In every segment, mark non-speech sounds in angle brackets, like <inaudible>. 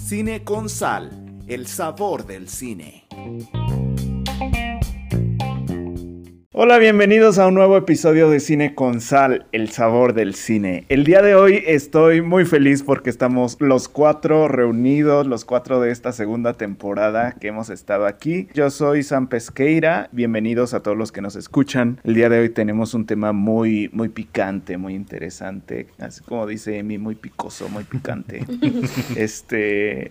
Cine con sal, el sabor del cine. Hola, bienvenidos a un nuevo episodio de Cine con Sal, el sabor del cine. El día de hoy estoy muy feliz porque estamos los cuatro reunidos, los cuatro de esta segunda temporada que hemos estado aquí. Yo soy Sam Pesqueira, bienvenidos a todos los que nos escuchan. El día de hoy tenemos un tema muy, muy picante, muy interesante, así como dice Emi, muy picoso, muy picante. <laughs> este,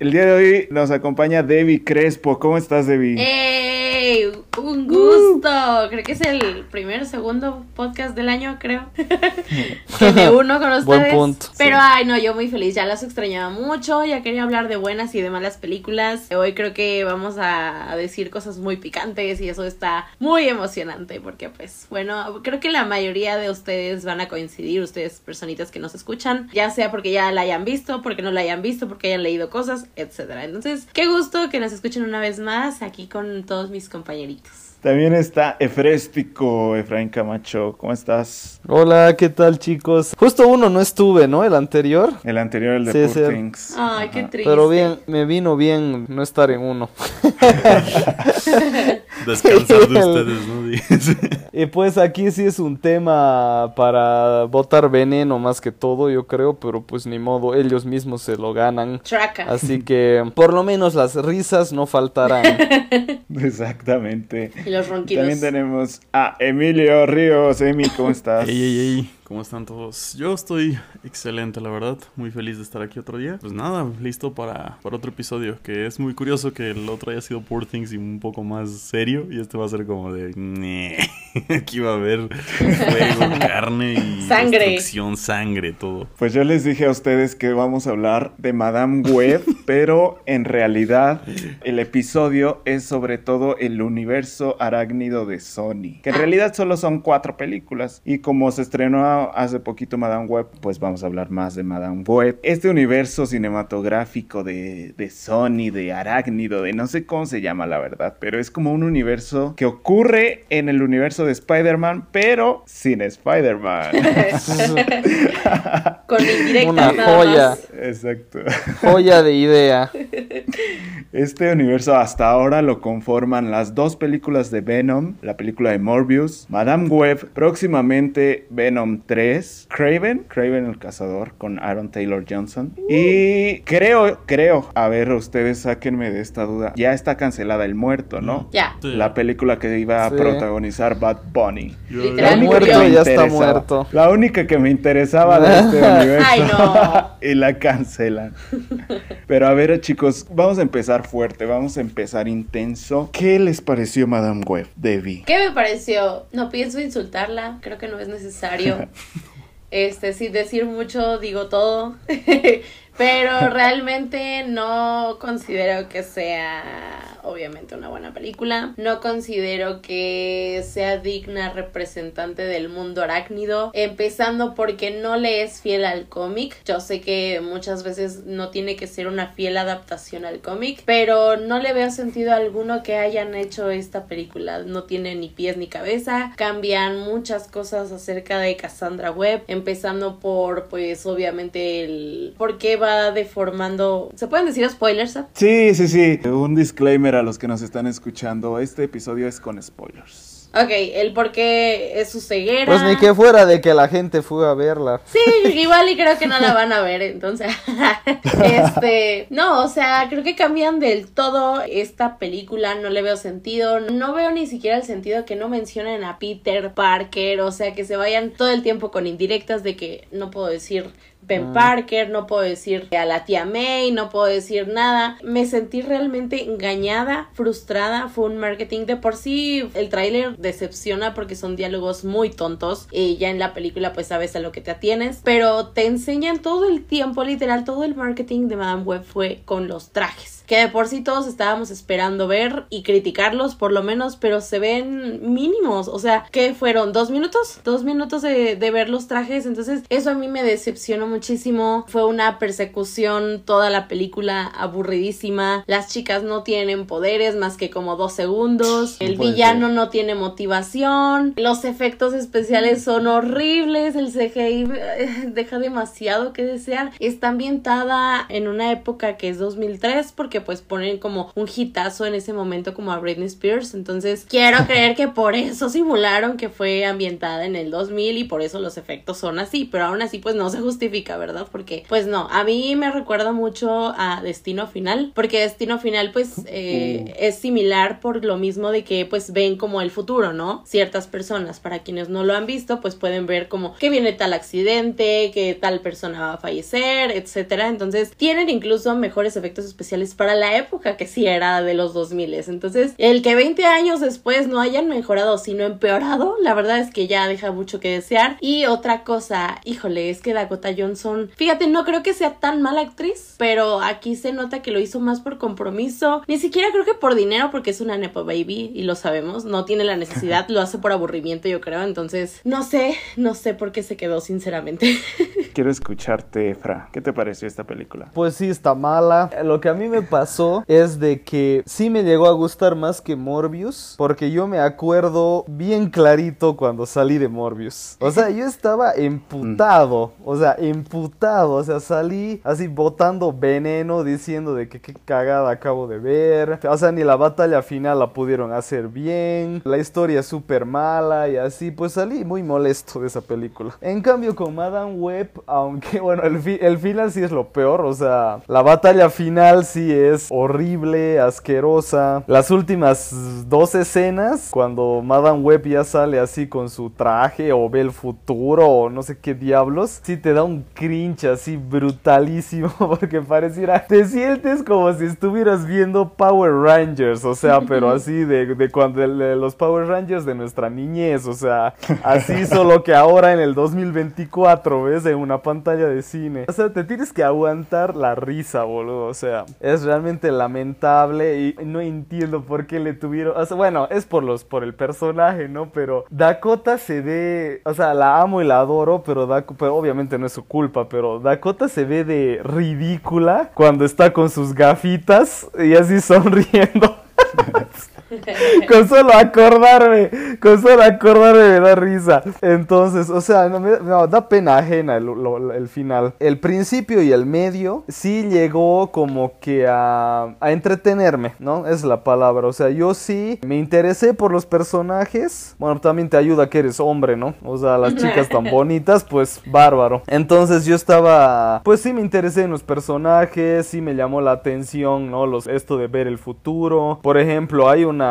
el día de hoy nos acompaña Debbie Crespo. ¿Cómo estás, Debbie? ¡Ey! Un gusto. Creo que es el primer, segundo podcast del año, creo. <laughs> que me uno con ustedes. Buen punto. Pero ay, no, yo muy feliz. Ya las extrañaba mucho. Ya quería hablar de buenas y de malas películas. Hoy creo que vamos a decir cosas muy picantes y eso está muy emocionante porque pues bueno, creo que la mayoría de ustedes van a coincidir, ustedes personitas que nos escuchan, ya sea porque ya la hayan visto, porque no la hayan visto, porque hayan leído cosas, etcétera. Entonces, qué gusto que nos escuchen una vez más aquí con todos mis compañeritos. También está Efréstico, Efraín Camacho. ¿Cómo estás? Hola, ¿qué tal chicos? Justo uno no estuve, ¿no? El anterior. El anterior, el de Sí, Poor sí. Things. Ay, qué triste. Pero bien, me vino bien no estar en uno. <laughs> <laughs> Descansar de <laughs> ustedes, ¿no? <laughs> Y pues aquí sí es un tema para botar veneno más que todo, yo creo, pero pues ni modo, ellos mismos se lo ganan. Traca. Así que por lo menos las risas no faltarán. <laughs> Exactamente. Y los ronquidos. También tenemos a Emilio Ríos. Emi, ¿cómo estás? Ey, ey, ey, ¿cómo están todos? Yo estoy excelente, la verdad. Muy feliz de estar aquí otro día. Pues nada, listo para, para otro episodio. Que es muy curioso que el otro haya sido Poor Things y un poco más serio. Y este va a ser como de. <laughs> Aquí va a haber fuego, <laughs> carne y. Sangre. Destrucción, sangre, todo. Pues yo les dije a ustedes que vamos a hablar de Madame Web, <laughs> pero en realidad el episodio es sobre todo el universo arácnido de Sony, que en realidad solo son cuatro películas y como se estrenó hace poquito Madame Web, pues vamos a hablar más de Madame Web. Este universo cinematográfico de, de Sony, de arácnido, de no sé cómo se llama la verdad, pero es como un universo que ocurre en el universo de Spider-Man, pero sin Spider-Man. <laughs> Con indirectas Una nada joya. más. Exacto. Joya de idea. Este universo hasta ahora lo conforman las dos películas de Venom, la película de Morbius, Madame Web, próximamente Venom 3, Craven, Craven el cazador con Aaron Taylor Johnson. Y creo, creo, a ver, ustedes sáquenme de esta duda, ya está cancelada El Muerto, ¿no? Ya. Sí. La película que iba a Sí. protagonizar Bad Bunny. La única que me Ya está interesaba. muerto. La única que me interesaba de este <laughs> universo. Ay, no. <laughs> y la cancelan. Pero a ver, chicos, vamos a empezar fuerte, vamos a empezar intenso. ¿Qué les pareció Madame Web, Debbie? ¿Qué me pareció? No pienso insultarla, creo que no es necesario. <laughs> Este, sin decir mucho, digo todo. <laughs> Pero realmente no considero que sea, obviamente, una buena película. No considero que sea digna representante del mundo arácnido. Empezando porque no le es fiel al cómic. Yo sé que muchas veces no tiene que ser una fiel adaptación al cómic. Pero no le veo sentido alguno que hayan hecho esta película. No tiene ni pies ni cabeza. Cambian muchas cosas acerca de Cassandra Webb. Empezando por, pues, obviamente, el por qué va deformando. ¿Se pueden decir spoilers? Sab? Sí, sí, sí. Un disclaimer a los que nos están escuchando. Este episodio es con spoilers. Ok, el por qué es su ceguera. Pues ni que fuera de que la gente fue a verla. Sí, igual y creo que no la van a ver, entonces. <laughs> este, no, o sea, creo que cambian del todo esta película, no le veo sentido, no veo ni siquiera el sentido que no mencionen a Peter Parker, o sea, que se vayan todo el tiempo con indirectas de que no puedo decir Ben Parker, no puedo decir a la tía May, no puedo decir nada. Me sentí realmente engañada, frustrada. Fue un marketing de por sí. El tráiler decepciona porque son diálogos muy tontos. Y ya en la película pues sabes a lo que te atienes. Pero te enseñan todo el tiempo, literal, todo el marketing de Madame Web fue con los trajes. Que de por sí todos estábamos esperando ver y criticarlos por lo menos, pero se ven mínimos. O sea, ¿qué fueron? ¿Dos minutos? Dos minutos de, de ver los trajes. Entonces eso a mí me decepcionó muchísimo. Fue una persecución toda la película aburridísima. Las chicas no tienen poderes más que como dos segundos. El villano no tiene motivación. Los efectos especiales son horribles. El CGI eh, deja demasiado que desear. Está ambientada en una época que es 2003 porque pues ponen como un hitazo en ese momento como a Britney Spears. Entonces quiero creer que por eso simularon que fue ambientada en el 2000 y por eso los efectos son así. Pero aún así pues no se justifica, ¿verdad? Porque pues no, a mí me recuerda mucho a Destino Final. Porque Destino Final pues eh, uh. es similar por lo mismo de que pues ven como el futuro, ¿no? Ciertas personas, para quienes no lo han visto, pues pueden ver como que viene tal accidente, que tal persona va a fallecer, etcétera. Entonces tienen incluso mejores efectos especiales para la época que sí era de los 2000. Entonces, el que 20 años después no hayan mejorado, sino empeorado, la verdad es que ya deja mucho que desear. Y otra cosa, híjole, es que Dakota Johnson, fíjate, no creo que sea tan mala actriz, pero aquí se nota que lo hizo más por compromiso, ni siquiera creo que por dinero, porque es una Nepo Baby y lo sabemos, no tiene la necesidad, <laughs> lo hace por aburrimiento, yo creo. Entonces, no sé, no sé por qué se quedó, sinceramente. <laughs> Quiero escucharte, Fra. ¿Qué te pareció esta película? Pues sí, está mala. Lo que a mí me pasó es de que sí me llegó a gustar más que Morbius, porque yo me acuerdo bien clarito cuando salí de Morbius. O sea, yo estaba <laughs> emputado, o sea, emputado, o sea, salí así botando veneno diciendo de que qué cagada acabo de ver. O sea, ni la batalla final la pudieron hacer bien, la historia es súper mala y así, pues salí muy molesto de esa película. En cambio con Madame Web, aunque <laughs> bueno, el, el final sí es lo peor, o sea, la batalla final sí es horrible, asquerosa. Las últimas dos escenas, cuando Madame Web ya sale así con su traje o ve el futuro o no sé qué diablos, sí te da un cringe así brutalísimo <laughs> porque pareciera, te sientes como si estuvieras viendo Power Rangers, o sea, pero <laughs> así de, de cuando los Power Rangers de nuestra niñez, o sea, así solo que ahora en el 2024, ¿ves? En una pantalla de cine. O sea, te tienes que aguantar la risa, boludo, o sea, es realmente lamentable y no entiendo por qué le tuvieron, bueno, es por los por el personaje, ¿no? Pero Dakota se ve, o sea, la amo y la adoro, pero, pero obviamente no es su culpa, pero Dakota se ve de ridícula cuando está con sus gafitas y así <laughs> sonriendo. <laughs> <laughs> con solo acordarme, con solo acordarme me da risa. Entonces, o sea, no, da pena ajena el, final. El principio y el medio sí llegó como que a, a entretenerme, ¿no? Es la palabra. O sea, yo sí me interesé por los personajes. Bueno, también te ayuda que eres hombre, ¿no? O sea, las chicas tan <laughs> bonitas, pues bárbaro. Entonces yo estaba, pues sí me interesé en los personajes, sí me llamó la atención, ¿no? Los, esto de ver el futuro. Por ejemplo, hay una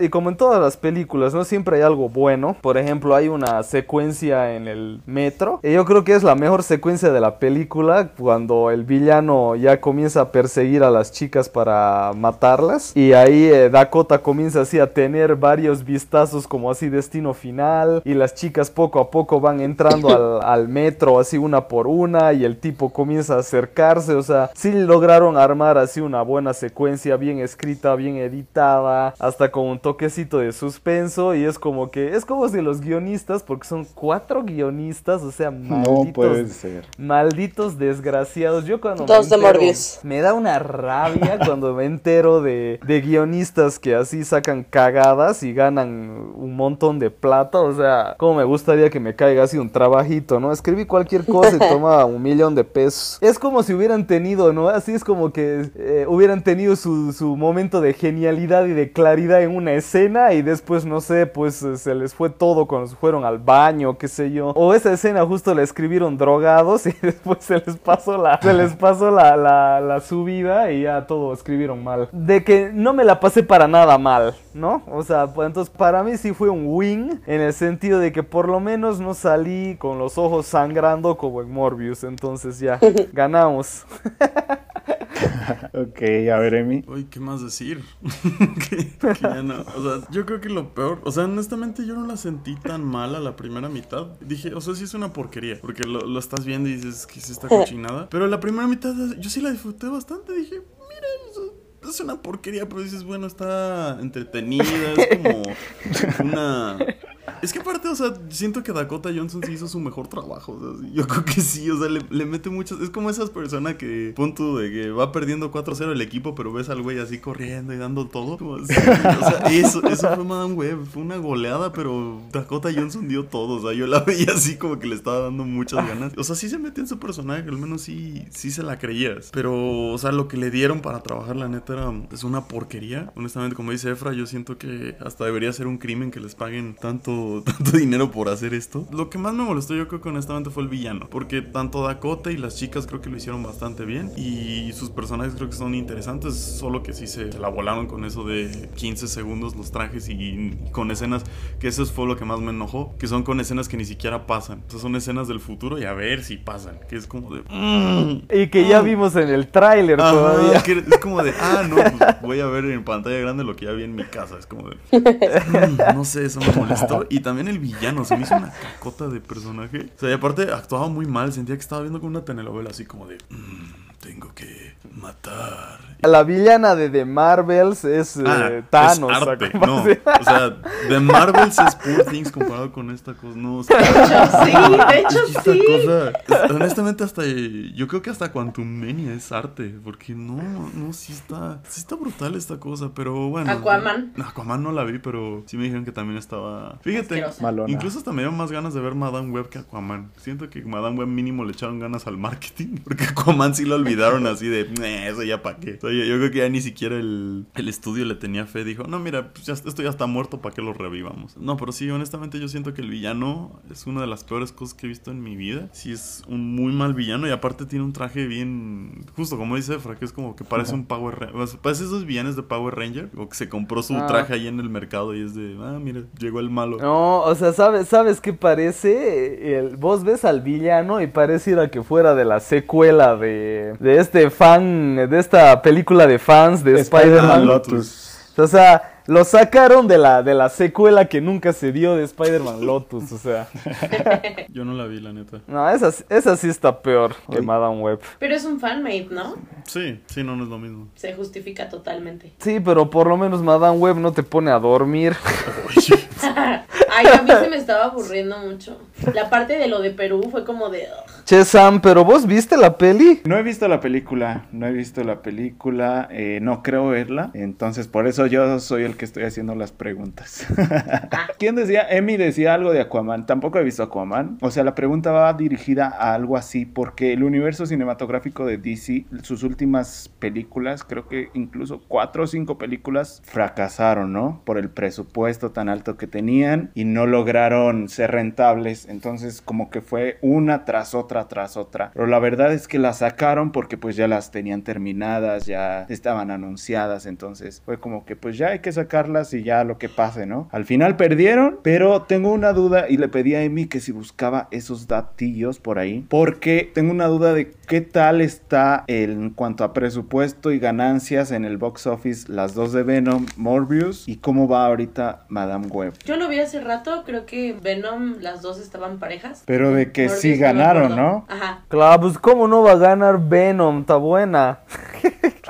y como en todas las películas, ¿no? Siempre hay algo bueno. Por ejemplo, hay una secuencia en el metro. Y yo creo que es la mejor secuencia de la película. Cuando el villano ya comienza a perseguir a las chicas para matarlas. Y ahí eh, Dakota comienza así a tener varios vistazos como así destino final. Y las chicas poco a poco van entrando al, <laughs> metro así una por una. Y el tipo comienza a acercarse. O sea, sí lograron armar así una buena secuencia bien escrita, bien editada hasta con un toquecito de suspenso y es como que es como si los guionistas, porque son cuatro guionistas, o sea, malditos, malditos desgraciados. Yo cuando me, me da una rabia <laughs> cuando me entero de, de guionistas que así sacan cagadas y ganan un montón de plata, o sea, como me gustaría que me caiga así un trabajito, ¿no? Escribí cualquier cosa y <laughs> toma un millón de pesos. Es como si hubieran tenido, ¿no? Así es como que eh, hubieran tenido su, su momento de genialidad y de claridad en una escena y después, no sé, pues eh, se les fue todo cuando se fueron al baño, qué sé yo. O esa escena justo la escribieron drogados <laughs> y después se les pasó la, se les pasó la, la, la subida y ya todo escribieron mal. De que no me la pasé para nada mal, ¿no? O sea, pues entonces para mí sí fue un win en el sentido de que por lo menos no salí con los ojos sangrando como en Morbius. Entonces ya, <laughs> ganamos. <laughs> <laughs> ok, a ver, Emi. Uy, ¿qué más decir? <laughs> que, ya no. O sea, yo creo que lo peor. O sea, honestamente, yo no la sentí tan mala la primera mitad. Dije, o sea, sí es una porquería. Porque lo, estás viendo y dices que sí está cochinada. Pero la primera mitad, yo sí la disfruté bastante. Dije, mira, es una porquería, pero dices, bueno, está entretenida. Es como <laughs> una Es que aparte, o sea, siento que Dakota Johnson sí hizo su mejor trabajo. Yo creo que sí, o sea, le, mete muchas. Es como esas personas que, punto de que va perdiendo 4-0 el equipo, pero ves al güey así corriendo y dando todo. O sea, eso, eso fue Madame Web. Fue una goleada, pero Dakota Johnson dio todo. O sea, yo la veía así como que le estaba dando muchas ganas. O sea, sí se metió en su personaje, al menos sí, sí se la creías. Pero, o sea, lo que le dieron para trabajar, la neta, era, es una porquería. Honestamente, como dice Efra, yo siento que hasta debería ser un crimen que les paguen tanto, <laughs> tanto dinero por hacer esto. Lo que más me molestó, yo creo que honestamente fue el villano. Porque tanto Dakota y las chicas creo que lo hicieron bastante bien. Y sus personajes creo que son interesantes. Solo que sí se la volaron con eso de 15 segundos los trajes y con escenas. Que eso fue lo que más me enojó. Que son con escenas que ni siquiera pasan. O sea, son escenas del futuro y a ver si pasan. Que es como de. "Mm". Y que ya vimos en el tráiler todavía. que es como de, ah, no, pues voy a ver en pantalla grande lo que ya vi en mi casa. Es como de, <laughs> "Mm, no sé, eso me molestó. Y también el villano, se me hizo una cacota de personaje. O sea, y aparte actuaba muy mal, sentía que estaba viendo como una telenovela así como de, "Mm, tengo que matar. La villana de The Marvels es eh, Ah, Thanos. es o sea, arte, ¿cómo no. O sea, The Marvels es Poor Things comparado con esta cosa. No, o sea, De hecho, sí, de hecho, esta sí. cosa, es- honestamente, hasta yo creo que hasta Quantum Mania es arte, porque no, no, sí está, sí está brutal esta cosa, pero bueno. Aquaman. Aquaman no la vi, pero sí me dijeron que también estaba. Fíjate. Malona. incluso hasta me dieron más ganas de ver Madame Web que Aquaman. Siento que Madame Web mínimo le echaron ganas al marketing, porque Aquaman sí lo olvidaron así de, "Nah, eso ya pa' qué. O sea, yo, yo creo que ya ni siquiera el, el estudio le tenía fe, dijo, no, mira, pues ya, esto ya está muerto, ¿para qué lo revivamos? No, pero sí, honestamente yo siento que el villano es una de las peores cosas que he visto en mi vida. Sí es un muy mal villano y aparte tiene un traje bien, justo como dice Efra, que es como que parece un Power Ranger. Parece esos villanos de Power Ranger, o que se compró su Ah. traje ahí en el mercado y es de, ah, mira, llegó el malo. No, o sea, ¿sabes, ¿sabes qué parece? El, vos ves al villano y parece ir a que fuera de la secuela de, de este fan, de esta película de fans de Spider-Man. Lotus. O sea, lo sacaron de la, de la secuela que nunca se dio de Spider-Man Lotus. O sea, <laughs> Yo no la vi, la neta. no, esa, esa sí está peor que Oye. Madame Web. Pero es un fanmate, ¿no? Sí, sí, no, no es lo mismo. Se justifica totalmente. Sí, pero por lo menos Madame Web no te pone a dormir. <laughs> <laughs> Ay, a mí se me estaba aburriendo mucho. La parte de lo de Perú fue como de. Che, Sam, ¿pero vos viste la peli? No he visto la película, no he visto la película, eh, no creo verla, entonces por eso yo soy el que estoy haciendo las preguntas. <laughs> ¿Quién decía? Emi decía algo de Aquaman, tampoco he visto Aquaman, o sea, la pregunta va dirigida a algo así, porque el universo cinematográfico de DC, sus últimas películas, creo que incluso cuatro o cinco películas, fracasaron, ¿no? Por el presupuesto tan alto que tenían y no lograron ser rentables, entonces como que fue una tras otra, tras otra. Pero la verdad es que las sacaron porque pues ya las tenían terminadas, ya estaban anunciadas, entonces fue como que pues ya hay que sacarlas y ya lo que pase, ¿no? Al final perdieron, pero tengo una duda y le pedí a Emi que si buscaba esos datillos por ahí, porque tengo una duda de qué tal está en cuanto a presupuesto y ganancias en el box office las dos de Venom, Morbius y cómo va ahorita Madame Web. Yo lo vi hace rato, creo que Venom, las dos estaban parejas. Pero de que Morbius sí ganaron. ¿no? Ajá. Claro, pues cómo no va a ganar Venom, está buena.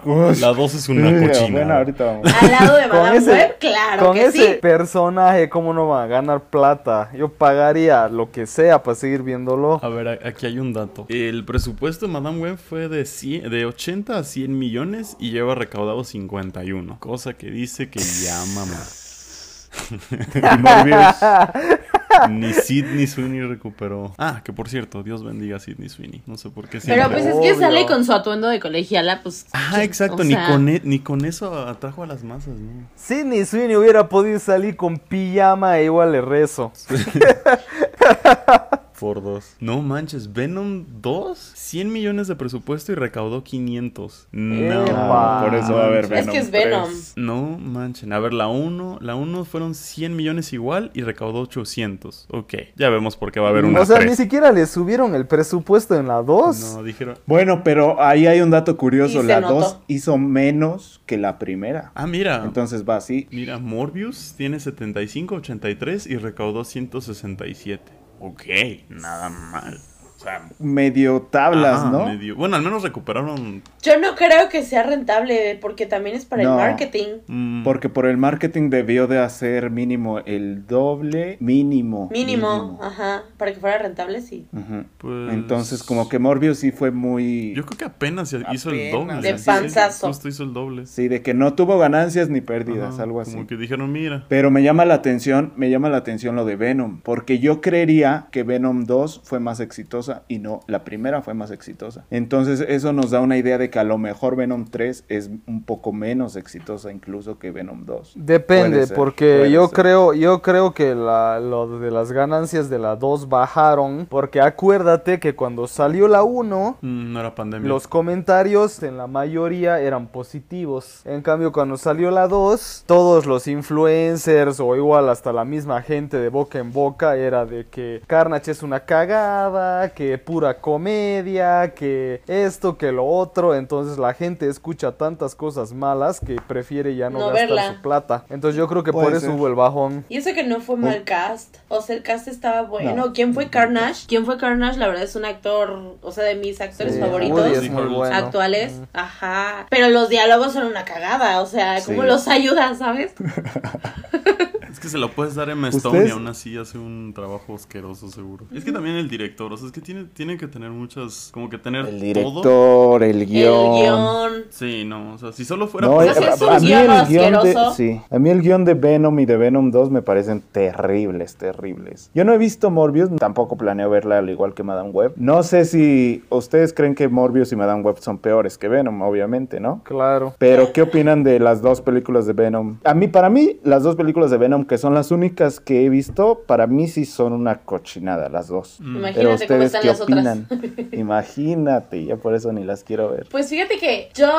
La dos es una sí, cochina. Bueno, ahorita vamos. Al lado de Con Madame ese- Web, claro Con que ese sí. personaje, ¿cómo no va a ganar plata? Yo pagaría lo que sea para seguir viéndolo. A ver, aquí hay un dato. El presupuesto de Madame Web fue de, 100 de 80 a 100 millones y lleva recaudado 51. Cosa que dice que ya mamá. <laughs> Y Morbius. <laughs> Ni Sidney Sweeney recuperó. Ah, que por cierto, Dios bendiga a Sidney Sweeney. No sé por qué Pero siempre- pues es que Obvio. sale con su atuendo de colegiala, pues. Ah, exacto, o ni, con e- ni con eso atrajo a las masas, ¿no? Sidney Sweeney hubiera podido salir con pijama e igual le rezo. <laughs> Por dos. No manches, Venom 2, 100 millones de presupuesto y recaudó 500. No. Epa. Ah, por eso va a haber Es Venom. que es Venom. 3. No manchen. A ver, la 1, la 1 fueron 100 millones igual y recaudó 800. Ok, ya vemos por qué va a haber una o sea, 3. ni siquiera le subieron el presupuesto en la 2. No, dijeron. Bueno, pero ahí hay un dato curioso. La notó. 2 hizo menos que la primera. Ah, mira. Entonces va así. Mira, Morbius tiene 75, 83 y recaudó 167. Ok, nada mal. O sea, Medio tablas, ajá, ¿no? medio- Bueno, al menos recuperaron Yo no creo que sea rentable porque también es para No. el marketing. Mm, Porque por el marketing debió de hacer mínimo el doble, mínimo. Mínimo, ajá, para que fuera rentable, sí. Pues, Entonces, como que Morbius sí fue muy... Yo creo que apenas hizo el doble. De panzazo. Justo hizo el doble. Sí, de que no tuvo ganancias ni pérdidas, Ajá, algo así. Como que dijeron, mira. Pero me llama la atención, me llama la atención lo de Venom, porque yo creería que Venom 2 fue más exitosa y no, la primera fue más exitosa. Entonces eso nos da una idea de que a lo mejor Venom 3 es un poco menos exitosa incluso que Venom 2. Depende, ser, porque yo ser. creo, yo creo que la, lo de las ganancias de la 2 bajaron, porque acuérdate que cuando salió la 1, Mm, no era pandemia. los comentarios en la mayoría eran positivos. En cambio, cuando salió la 2, todos los influencers o igual hasta la misma gente de boca en boca era de que Carnage es una cagada, que pura comedia, que esto, que lo otro. Entonces la gente escucha tantas cosas malas que prefiere ya no, No gastar verla. su plata. Entonces yo creo que por Puede eso ser. hubo el bajón. Y eso que no fue mal cast. O sea, el cast estaba bueno. No. ¿Quién fue Carnage? ¿Quién fue Carnage? La verdad es un actor, o sea, de mis actores Sí, favoritos. Woody es Sí, muy Harrelson. bueno. Actuales, Mm. ajá. Pero los diálogos son una cagada, o sea, ¿cómo Sí. los ayudan, sabes? <laughs> Es que se lo puedes dar ¿Ustedes? Stone y aún así hace un trabajo asqueroso, seguro. Es que también el director, o sea, es que tiene, tiene que tener muchas. Como que tener El todo. director, el guion. El guion. Sí, no, o sea, si solo fuera. No, por- a, sí es a mí el guion de, sí, a mí el guion de Venom y de Venom 2 me parecen terribles, terribles. Yo no he visto Morbius, tampoco planeo verla al igual que Madame Web. No sé si ustedes creen que Morbius y Madame Web son peores que Venom, obviamente, ¿no? Claro. Pero, ¿qué opinan de las dos películas de Venom? A mí, para mí, las dos películas de Venom, que son las únicas que he visto, para mí sí son una cochinada, las dos. Mm. Pero Imagínate cómo ustedes, están ¿qué las opinan? otras. <laughs> <laughs> Imagínate, ya por eso ni las quiero ver. Pues fíjate que yo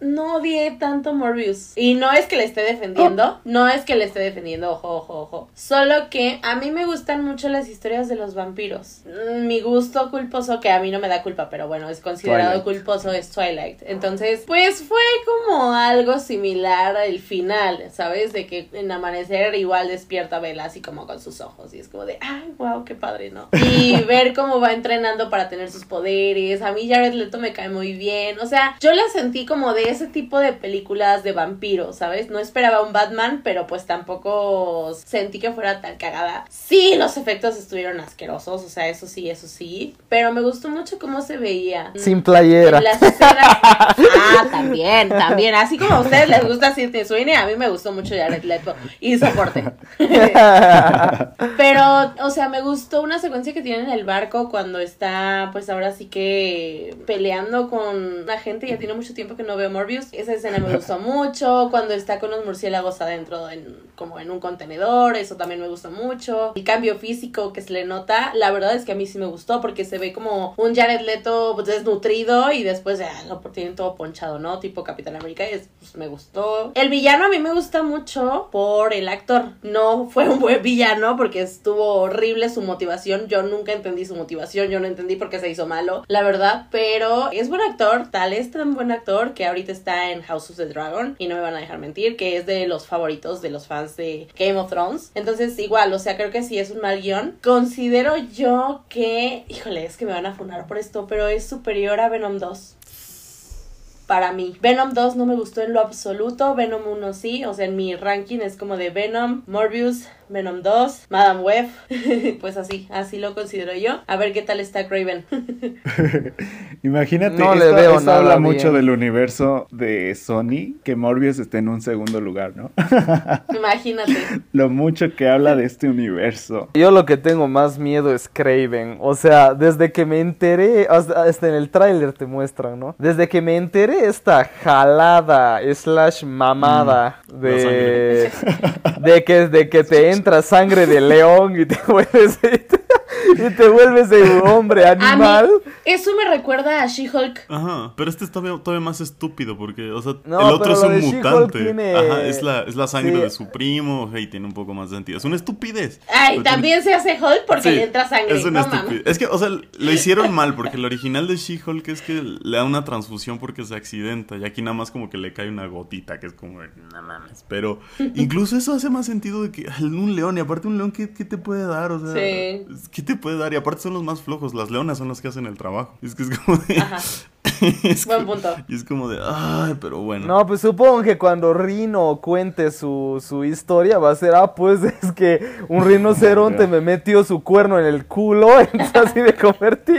no odié tanto Morbius. Y no es que le esté defendiendo. No es que le esté defendiendo, ojo, ojo, ojo. Solo que a mí me gustan mucho las historias de los vampiros. Mm, Mi gusto culposo, que a mí no me da culpa, pero bueno, es considerado Twilight. culposo, es Twilight. Entonces, pues fue como algo similar al final, ¿sabes? De que en amanecer igual despierta Bella así como con sus ojos. Y es como de, ay, wow, qué padre, ¿no? <laughs> Y ver cómo va entrenando para tener sus poderes. A mí Jared Leto me cae muy bien. O sea, yo la sentí como de ese tipo de películas de vampiros, ¿sabes? No esperaba un Batman, pero pues tampoco sentí que fuera tan cagada. Sí, los efectos estuvieron asquerosos, o sea, eso sí, eso sí. Pero me gustó mucho cómo se veía. Sin playera. En las escenas. <laughs> Ah, también, también. Así como a ustedes les gusta Sidney Sweeney, a mí me gustó mucho Jared Leto y soporte. <laughs> Pero, o sea, me gustó una secuencia que tiene en el barco cuando está, pues ahora sí que peleando con la gente. Ya tiene mucho tiempo que no veo Morbius. Esa escena me gustó <laughs> mucho. Cuando está con los murciélagos adentro, en, como en un contenedor, eso también me gustó mucho. El cambio físico que se le nota, la verdad es que a mí sí me gustó porque se ve como un Jared Leto desnutrido y después ya lo tienen todo ponchado, ¿no? Tipo Capitán América. Y es- pues, me gustó. El villano a mí me gusta mucho por el actor. No fue un buen villano porque estuvo horrible su motivación. Yo nunca entendí su motivación. Yo no entendí por qué se hizo malo, la verdad. Pero es buen actor. Tal es tan buen actor que ahorita está en House of the Dragon. Y no me van a dejar mentir que es de los favoritos de los fans de Game of Thrones. Entonces, igual, o sea, creo que sí es un mal guion. Considero yo que, híjole, es que me van a funar por esto, pero es superior a Venom 2 para mí. Venom 2 no me gustó en lo absoluto, Venom 1 sí, o sea, en mi ranking es como de Venom, Morbius, Venom 2, Madame Web, <laughs> pues así, así lo considero yo. A ver qué tal está Craven. <laughs> Imagínate, No le esto, veo esto nada habla bien. mucho del universo de Sony, que Morbius esté en un segundo lugar, ¿no? <laughs> Imagínate. Lo mucho que habla de este universo. Yo lo que tengo más miedo es Craven. O sea, desde que me enteré, hasta, hasta en el tráiler te muestran, ¿no? Desde que me enteré esta jalada slash mamada de, de que de que te entra sangre de león y te <laughs> vuelves <laughs> y te vuelves de un hombre mí, animal. eso me recuerda a She-Hulk. Ajá, pero este es todavía, todavía más estúpido porque, o sea, No, el otro pero es lo un mutante. tiene- Ajá, es la, es la sangre Sí. de su primo, y tiene un poco más de sentido. Es una estupidez. Ay, también se hace Hulk porque Sí, le entra sangre. Es una no estupidez. Es que, o sea, lo hicieron <laughs> mal porque el original de She-Hulk es que le da una transfusión porque se accidenta y aquí nada más como que le cae una gotita que es como, no mames. Pero <laughs> incluso eso hace más sentido de que un león y aparte un león, ¿qué, qué te puede dar? O sea, Sí. ¿qué te puede dar? Y aparte son los más flojos, las leonas son las que hacen el trabajo. Es que es como de... Ajá. <laughs> es Buen como- punto. Y es como de, ay, pero bueno. No, pues supongo que cuando Rino cuente su, su historia va a ser, ah, pues <laughs> es que un rinoceronte me metió su cuerno en el culo, <laughs> entonces así me convertí.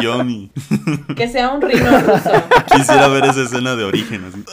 Yummy. Que sea un rino ruso. Quisiera ver esa escena de origen, así.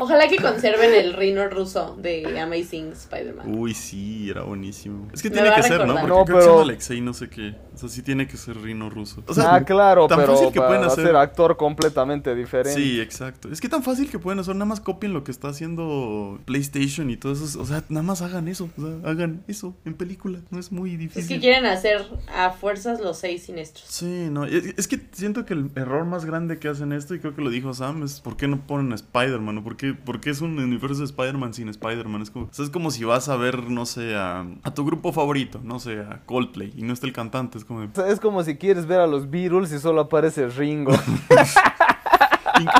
Ojalá que conserven el rino ruso de Amazing Spider-Man. Uy, sí, era buenísimo. Es que Me tiene que ser, ¿no? Porque No, creo que pero- llama Alexei no sé qué. O sea, sí tiene que ser Rino ruso. O sea, ah, claro, tan pero fácil que pueden hacer- ser actor completamente diferente. Sí, exacto. Es que tan fácil que pueden hacer, nada más copien lo que está haciendo PlayStation y todo eso. O sea, nada más hagan eso. O sea, hagan eso en película. No es muy difícil. Es que quieren hacer a fuerzas los seis siniestros. Sí, no, es, es que siento que el error más grande que hacen esto, y creo que lo dijo Sam, es ¿por qué no ponen a Spider-Man? ¿O por qué, por qué es un universo de Spider-Man sin Spider-Man? Es como, o sea, es como si vas a ver, no sé, a, a tu grupo favorito, no sé, a Coldplay, y no está el cantante, es como... de- O sea, es como si quieres ver a los Beatles y solo aparece Ringo. <laughs>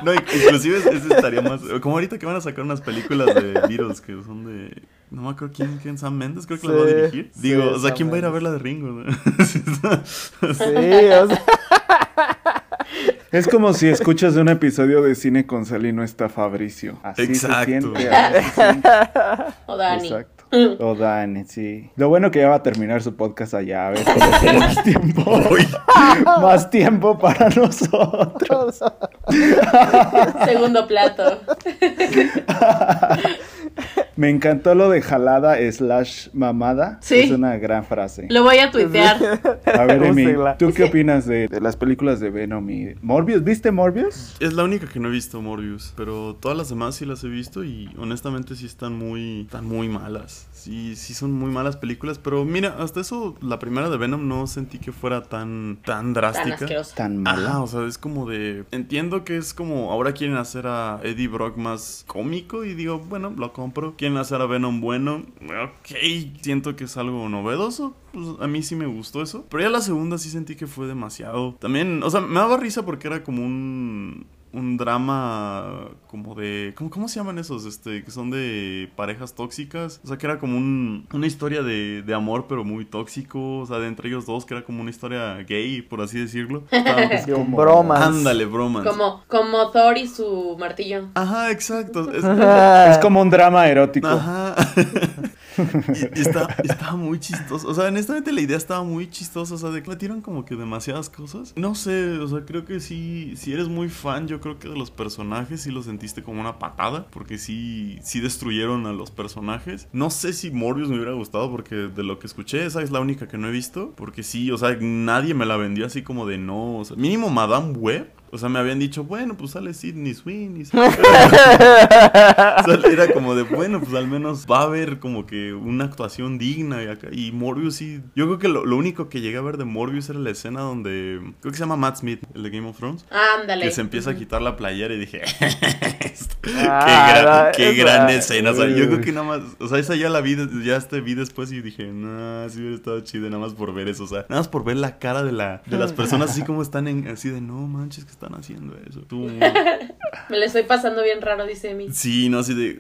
No, inclusive ese estaría más... Como ahorita que van a sacar unas películas de Beatles que son de... No me acuerdo quién, quién Sam Mendes creo que las va a Sí, dirigir. sí, Digo, o sea, Sam ¿quién va a ir a ver la de Ringo? no? <laughs> Sí, o sea, <laughs> Es como si escuchas un episodio de cine con Sal y no está Fabricio. Así Exacto. se siente. así. O Dani. Exacto. O Dani, sí. Lo bueno que ya va a terminar su podcast allá. A ver, más <laughs> tiempo. Más tiempo para nosotros. Segundo plato. <laughs> Me encantó lo de jalada slash mamada. Sí. Es una gran frase. Lo voy a tuitear. A ver, <laughs> Emi. ¿tú qué opinas de, de las películas de Venom y Morbius? ¿Viste Morbius? Es la única que no he visto, Morbius. Pero todas las demás sí las he visto y honestamente sí están muy, están muy malas. Sí, sí son muy malas películas. Pero mira, hasta eso, la primera de Venom no sentí que fuera tan, tan Tan drástica. asqueroso. Tan mala. Ajá, o sea, es como de... Entiendo que es como... Ahora quieren hacer a Eddie Brock más cómico y digo, bueno, lo compro. Quieren hacer a Venom bueno. Ok, siento que es algo novedoso. Pues a mí sí me gustó eso. Pero ya la segunda sí sentí que fue demasiado. También, o sea, me daba risa porque era como un... Un drama como de... ¿cómo, ¿Cómo se llaman esos? Este, que son de parejas tóxicas. O sea, que era como un, una historia de, de amor, pero muy tóxico. O sea, de entre ellos dos, que era como una historia gay, por así decirlo. <laughs> Como- bromance. Ándale, bromance. Como, como Thor y su martillo. Ajá, exacto. Es- <laughs> Es como un drama erótico. Ajá. <laughs> <laughs> y, está, estaba muy chistoso. O sea, honestamente la idea estaba muy chistosa. O sea, de que metieron como que demasiadas cosas. No sé, o sea, creo que sí, si eres muy fan, yo creo que de los personajes sí lo sentiste como una patada. Porque sí, sí destruyeron a los personajes. No sé si Morbius me hubiera gustado porque de lo que escuché, esa es la única que no he visto. Porque sí, o sea, nadie me la vendió así como de no. O sea, mínimo Madame Web. O sea, me habían dicho, bueno, pues sale Sidney Sweeney. <laughs> Era como de, bueno, pues al menos va a haber como que una actuación digna. Y, acá, y Morbius sí. Yo creo que lo, lo único que llegué a ver de Morbius era la escena donde. Creo que se llama Matt Smith, el de Game of Thrones. Ándale. Que se empieza a quitar la playera y dije, <laughs> esto- qué, Ah, gran, qué esa- gran escena. O sea, yo creo que nada más, o sea, esa ya la vi, ya este vi después y dije, no, sí hubiera estado chido nada más por ver eso. O sea, nada más por ver la cara de, la, de las personas así como están en, así de, no manches que están haciendo eso. Tú, <laughs> Me lo estoy pasando bien raro, dice Emi. Sí, no, así de.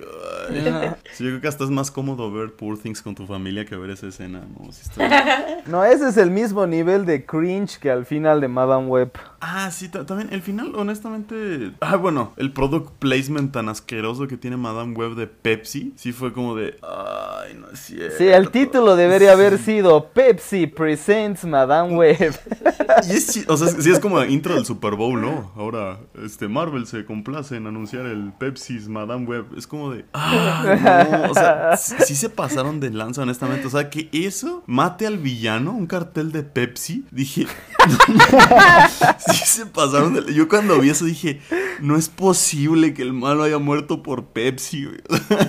Sí, yo creo que hasta es más cómodo ver Poor Things con tu familia que ver esa escena, ¿no? <laughs> No, ese es el mismo nivel de cringe que al final de Madame Web. Ah, sí, ta- también el final, honestamente. Ah, bueno, el product placement tan asqueroso que tiene Madame Web de Pepsi, sí fue como de. Ay, no es cierto. Sí, el título debería haber sido Pepsi Presents Madame Web. <laughs> Y es, o sea, sí es como intro del Super Bowl, ¿no? Ahora, este, Marvel se complace en anunciar el Pepsi's Madame Web. Es como de, ah, no, o sea, <laughs> sí, se pasaron de lanza, honestamente. O sea, que eso mate al villano, un cartel de Pepsi, dije, <laughs> sí se pasaron de... Yo cuando vi eso dije, no es posible que el malo haya muerto por Pepsi.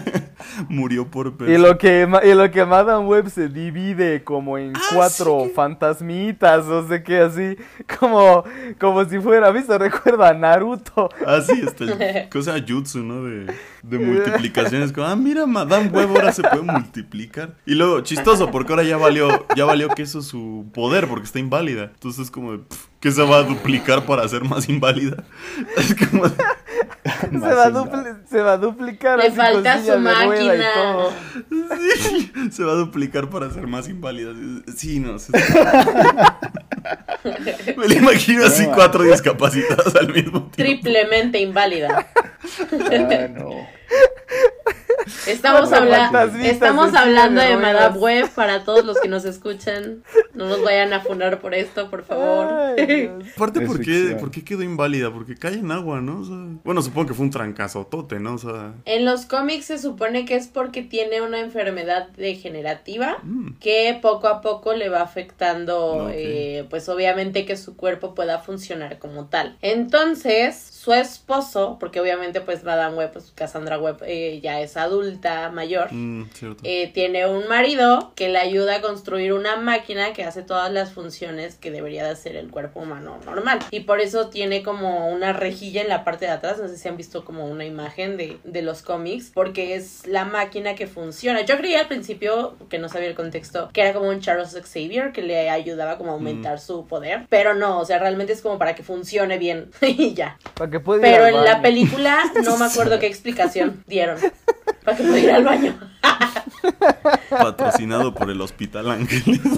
<laughs> Murió por Pepsi. Y lo que y lo que Madame Web se divide como en cuatro fantasmitas, o sé qué así, como como si fuera, ¿viste? Recuerda a Naruto. Ah, sí, este, cosa jutsu, ¿no? De, multiplicaciones. Como, ah, mira, Madame Web ahora se puede multiplicar. Y luego, chistoso, porque ahora ya valió, ya valió que eso es su poder, porque está inválida. Entonces es como, de, pff, ¿qué se va a duplicar para ser más inválida? <laughs> Es como, de, <laughs> se, va a se va a duplicar. Le así falta su y máquina. todo. Sí, se va a duplicar para ser más inválida. Sí, no. sí. <laughs> Me lo imagino así cuatro discapacitados al mismo tiempo. triplemente inválida. Ah, no. Estamos, ¿Cuántas habla- vistas estamos de silla hablando de? Madame Web para todos los que nos escuchan. No nos vayan a funar por esto, por favor. Ay. <laughs> Aparte, ¿por qué. ¿por qué quedó inválida? Porque cae en agua, ¿no? O sea, bueno, supongo que fue un trancazotote, ¿no? O sea, En los cómics se supone que es porque tiene una enfermedad degenerativa mm, que poco a poco le va afectando, eh, pues obviamente que su cuerpo pueda funcionar como tal. Entonces, su esposo, porque obviamente pues Madame Web, pues Cassandra Web eh, ya es adulta, mayor, mm, eh, tiene un marido que le ayuda a construir una máquina que hace todas las funciones que debería de hacer el cuerpo humano normal. Y por eso tiene como una rejilla en la parte de atrás. No sé si han visto como una imagen de, de los cómics. Porque es la máquina que funciona. Yo creía al principio, que no sabía el contexto, que era como un Charles Xavier que le ayudaba como a aumentar su poder. Pero no, o sea, realmente es como para que funcione bien. <laughs> y ya. Que pueda ir Pero en la película <laughs> no me acuerdo qué explicación dieron. Para que pueda ir al baño. <laughs> Patrocinado por el Hospital Ángeles. <laughs>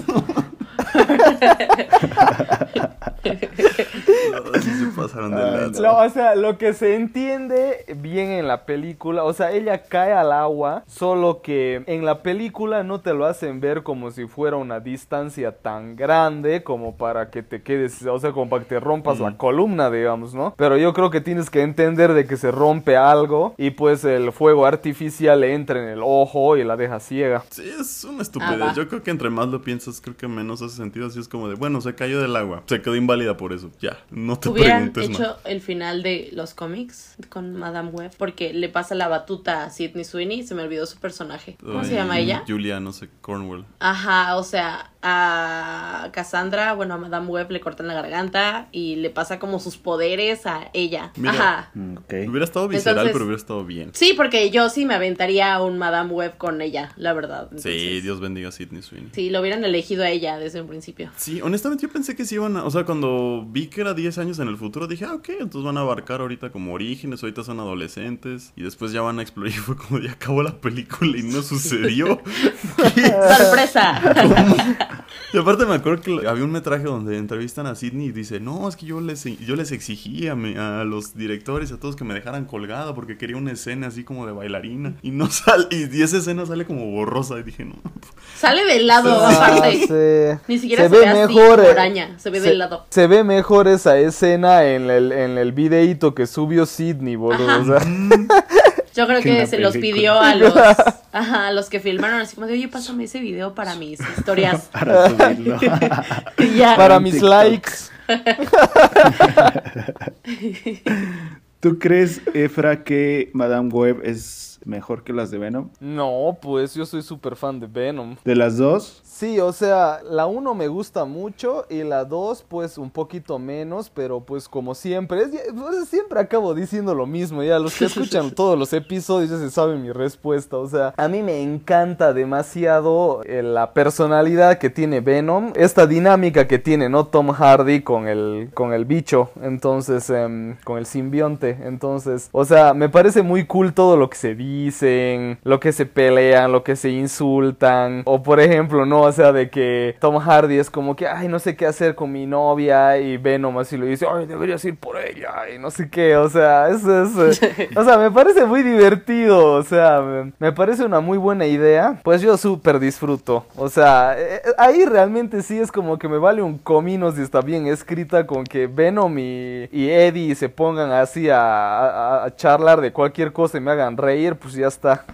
No, <laughs> sí se pasaron de Ay. No, o sea, lo que se entiende bien en la película, o sea, ella cae al agua, solo que en la película no te lo hacen ver como si fuera una distancia tan grande como para que te quedes, o sea, como para que te rompas la Mm. columna, digamos, ¿no? Pero yo creo que tienes que entender de que se rompe algo y pues el fuego artificial le entra en el ojo y la deja ciega. Sí, es una Ah, estupidez. va. Yo creo que entre más lo piensas, creo que menos hace sentido. Así es como de, bueno, se cayó del agua. Se quedó inválida por eso. Ya, no te hubieran hecho más. el final de los cómics con Madame Web porque le pasa la batuta a Sidney Sweeney se me olvidó su personaje ¿cómo se Ay, llama ella? Julia, no sé, Cornwell. ajá o sea a Cassandra bueno a Madame Web le cortan la garganta y le pasa como sus poderes a ella Mira. ajá Mm. Hubiera estado visceral, Entonces- pero hubiera estado bien. sí porque yo sí me aventaría a un Madame Web con ella la verdad Sí, Dios bendiga a Sidney Sweeney. sí lo hubieran elegido a ella desde un principio Sí, honestamente yo pensé que sí iban a... O sea, cuando vi que era 10 años en el futuro, dije, ah, ok, entonces van a abarcar ahorita como orígenes, ahorita son adolescentes, y después ya van a explorar, y fue como ya acabó la película y no sucedió. <laughs> sorpresa y aparte me acuerdo que había un metraje donde entrevistan a Sidney y dice, no, es que yo les, yo les exigí a, mi- a los directores, a todos que me dejaran colgada porque quería una escena así como de bailarina, y no <laughs> sale, y, y esa escena sale como borrosa, y dije, no, sale del lado Sí. aparte se, ni siquiera se se, ve ve mejor, eh, araña se ve se- del lado Se ve mejor esa escena en el, en el videíto que subió Sidney, boludo. Ajá. o sea. Yo creo Que se los pidió a los, <laughs> ajá, a los que filmaron así como de, oye, pásame ese video para mis <laughs> historias. <laughs> Para subirlo. Ya. Para mis TikTok. likes. ¿Tú crees, Efra, que Madame Web es mejor que las de Venom? No, pues yo soy súper fan de Venom. ¿De las dos? Sí, o sea, la 1 me gusta mucho y la 2 pues un poquito menos, pero pues como siempre, es, pues, siempre acabo diciendo lo mismo, ya los que <laughs> escuchan todos los episodios ya se saben mi respuesta, o sea, a mí me encanta demasiado eh, la personalidad que tiene Venom, esta dinámica que tiene, ¿no? Tom Hardy con el, con el bicho, entonces, em, con el simbionte, entonces, o sea, me parece muy cool todo lo que se dicen, lo que se pelean, lo que se insultan, o por ejemplo, ¿no? O sea, de que Tom Hardy es como que, ay, no sé qué hacer con mi novia, y Venom así lo dice, ay, deberías ir por ella, y no sé qué, o sea, eso es, eh, <laughs> o sea, me parece muy divertido, o sea, me, parece una muy buena idea, pues yo súper disfruto, o sea, eh, eh, ahí realmente sí es como que me vale un comino si está bien escrita con que Venom y, y Eddie se pongan así a, a- a charlar de cualquier cosa y me hagan reír, pues ya está.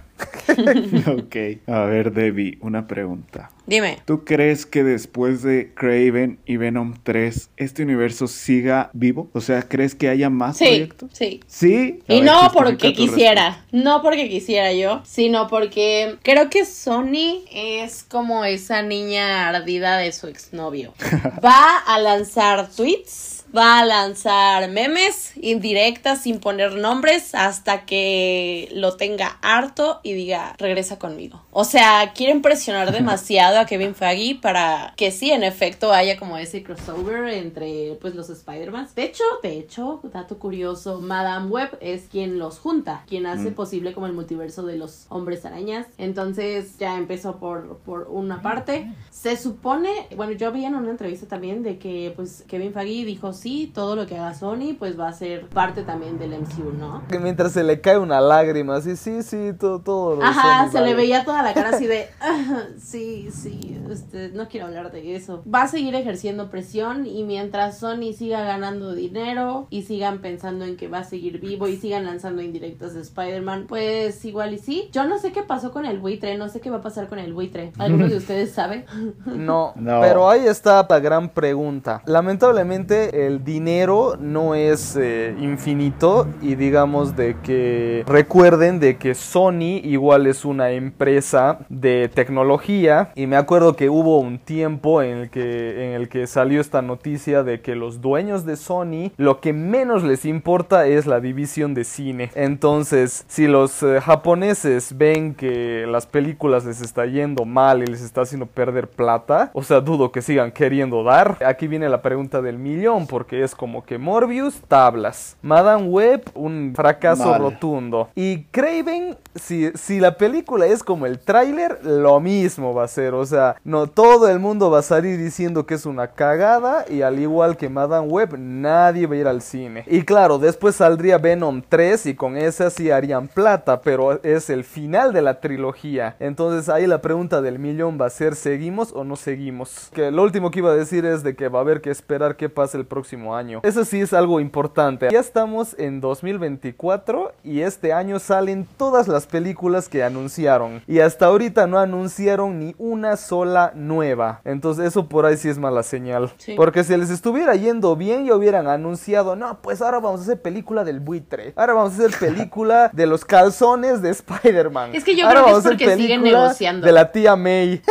<laughs> ok. A ver, Debbie, una pregunta. Dime. ¿Tú crees que después de Craven y Venom 3, este universo siga vivo? O sea, ¿crees que haya más Sí, proyectos? sí. Sí. A Y ver, no porque quisiera, no porque quisiera yo, sino porque creo que Sony es como esa niña ardida de su exnovio. <laughs> Va a lanzar tweets, va a lanzar memes indirectas sin poner nombres hasta que lo tenga harto y diga, regresa conmigo. O sea, quieren presionar demasiado a Kevin Feige para que sí, en efecto, haya como ese crossover entre pues los Spider-Man. De hecho, de hecho, dato curioso, Madame Web es quien los junta, quien hace Mm. posible como el multiverso de los hombres arañas. Entonces ya empezó por, por una parte. Se supone, bueno, yo vi en una entrevista también de que pues Kevin Feige dijo sí, todo lo que haga Sony pues va a ser parte también del MCU, ¿no? Que mientras se le cae una lágrima, así, sí, sí, todo, todo. Ajá, Sony, se le veía toda la cara así de, <laughs> "Ah, sí, sí, este, no quiero hablar de eso. Va a seguir ejerciendo presión y mientras Sony siga ganando dinero y sigan pensando en que va a seguir vivo y sigan lanzando indirectas de Spider-Man, pues igual y sí. Yo no sé qué pasó con el buitre, no sé qué va a pasar con el buitre. ¿Alguno de <laughs> ustedes sabe? <laughs> No, No. pero ahí está la gran pregunta. Lamentablemente el dinero no es eh, infinito y digamos de que recuerden de que Sony igual es una empresa de tecnología y me acuerdo que hubo un tiempo en el que en el que salió esta noticia de que los dueños de Sony lo que menos les importa es la división de cine. Entonces, si los eh, japoneses ven que las películas les está yendo mal y les está haciendo perder plata, o sea, dudo que sigan queriendo dar. Aquí viene la pregunta del millón, porque es como que Morbius, tablas. Madame Web, un fracaso Mal. rotundo. Y Craven, si, si la película es como el tráiler, lo mismo va a ser. O sea, no todo el mundo va a salir diciendo que es una cagada. Y al igual que Madame Web, nadie va a ir al cine. Y claro, después saldría Venom 3 y con esa sí harían plata. Pero es el final de la trilogía. Entonces ahí la pregunta del millón va a ser, ¿seguimos o no seguimos? Que lo último que iba a decir es de que va a haber que esperar qué pasa el próximo año. Eso sí es algo importante. Ya estamos en 2024 y este año salen todas las películas que anunciaron. Y hasta ahorita no anunciaron ni una sola nueva. Entonces eso por ahí sí es mala señal. Sí. Porque si les estuviera yendo bien ya hubieran anunciado, no, pues ahora vamos a hacer película del buitre. Ahora vamos a hacer <laughs> película de los calzones de Spider-Man. Es que yo Ahora creo que es porque siguen negociando. De la tía May. <laughs>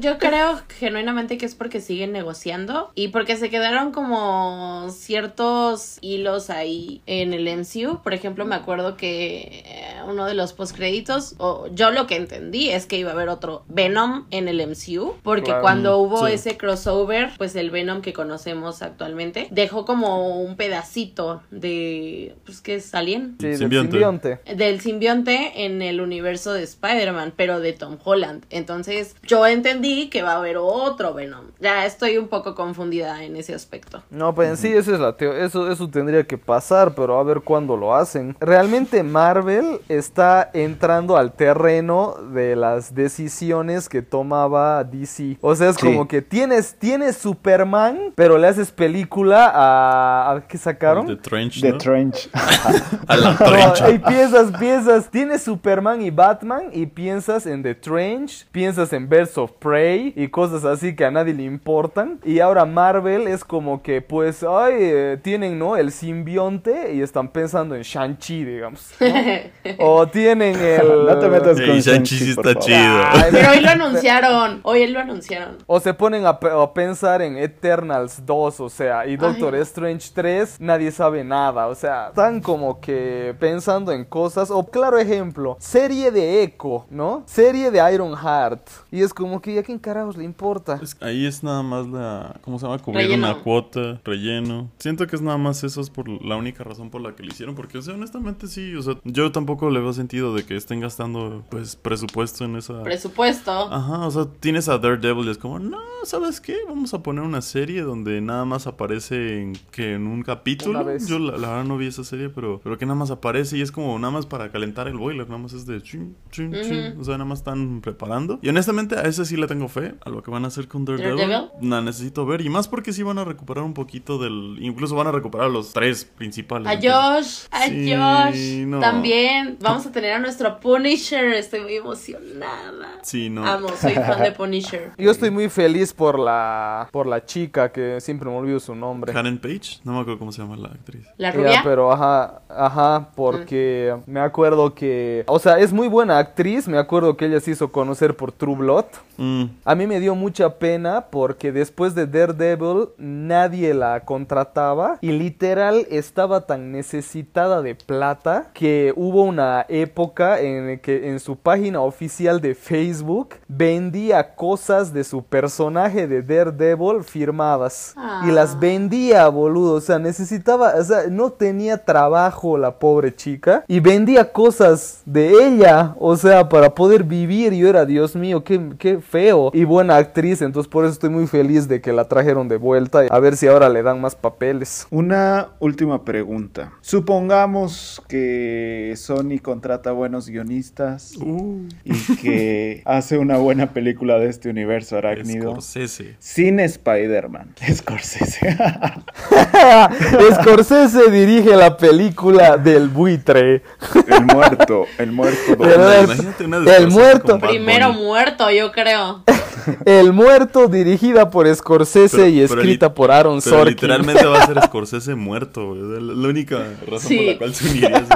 Yo creo genuinamente que es porque siguen negociando y porque se quedaron como ciertos hilos ahí en el MCU. Por ejemplo, me acuerdo que eh, uno de los postcréditos, o yo lo que entendí es que iba a haber otro Venom en el MCU, porque Claro. cuando hubo Sí. ese crossover, pues el Venom que conocemos actualmente dejó como un pedacito de, pues que es Alien, Sí, del Simbionte. simbionte. del simbionte en el universo de Spider-Man, pero de Tom Holland. Entonces, yo entendí que va a haber otro Venom. Ya estoy un poco confundida en ese aspecto. No, pues en sí esa es la teo- eso eso tendría que pasar, pero a ver cuándo lo hacen. Realmente Marvel está entrando al terreno de las decisiones que tomaba DC. O sea, es Sí. como que tienes tienes Superman, pero le haces película a ¿a qué sacaron? The Trench, The. Trench. <laughs> A la <laughs> No, y piensas, piensas, tienes Superman y Batman y piensas en The Trench, piensas en Birds of Prey y cosas así que a nadie le importan. Y ahora Marvel es como que pues, ay, eh, tienen, ¿no? El simbionte y están pensando en Shang-Chi, digamos. ¿no? <laughs> o tienen el... No te metas con Shang-Chi Shang-Chi, sí por está favor. chido. Ay, Pero hoy lo anunciaron. Hoy lo anunciaron. O se ponen a, pe- a pensar en Eternals 2, o sea, y Doctor Ay. Strange 3, nadie sabe nada, o sea, están como que pensando en cosas, o claro ejemplo, serie de Echo, ¿no? Serie de Iron Heart, y es como que, ¿y a quién carajos le importa? Es- ahí es nada más la. ¿Cómo se llama? Cubrir Relleno. una cuota, relleno. Siento que es nada más eso, es por la única razón por la que lo hicieron. Porque, o sea, honestamente sí. O sea, yo tampoco le veo sentido de que estén gastando, pues, presupuesto en esa. Presupuesto. Ajá, o sea, tienes a Daredevil y es como, no, ¿sabes qué? Vamos a poner una serie donde nada más aparece en, que en un capítulo. Una vez. Yo la, la verdad no vi esa serie, pero, pero que nada más aparece y es como nada más para calentar el boiler, nada más es de chin, chin, chin. Ujú. O sea, nada más están preparando. Y honestamente a ese sí le tengo fe, a lo que van a hacer con Daredevil. ¿Daredevil? La necesito ver. Y más porque sí van a recuperar un poquito del... Incluso van a recuperar a los tres principales. A Entonces, Josh, a Sí, Josh. no. También vamos a tener a nuestro Punisher. Estoy muy emocionada. Sí, no. Amo, soy fan de Punisher. <laughs> Yo estoy muy feliz por la, por la chica, que siempre me olvido su nombre. Karen Page, no me acuerdo cómo se llama la actriz. La rubia. pero ajá, ajá, porque Mm. me acuerdo que, o sea, es muy buena actriz, me acuerdo que ella se hizo conocer por True Blood. Mm, A mí me dio mucha pena porque después de Daredevil nadie la contrataba y literal estaba tan necesitada de plata que hubo una época en que en su página oficial de Facebook vendía cosas de su personaje de Daredevil firmadas y las Ah. vendía, boludo, o sea, necesitaba, o sea, no tenía trabajo la pobre chica y vendía cosas de ella, o sea, para poder vivir. Y yo era, Dios mío, qué, qué feo. Y buena actriz, entonces por eso estoy muy feliz de que la trajeron de vuelta. A ver si ahora le dan más papeles. Una última pregunta. Supongamos que Sony contrata buenos guionistas Uh, y que <laughs> hace una buena película de este universo arácnido. Scorsese. Sin Spider-Man. <laughs> Scorsese. <laughs> Scorsese dirige la película del buitre. el muerto. El muerto. Una de el muerto. Primero muerto, yo creo. El muerto dirigida por Scorsese Pero- y escrita por Aaron Pero Sorkin. literalmente va a ser Scorsese muerto, güey. La única razón Sí. por la cual se uniría.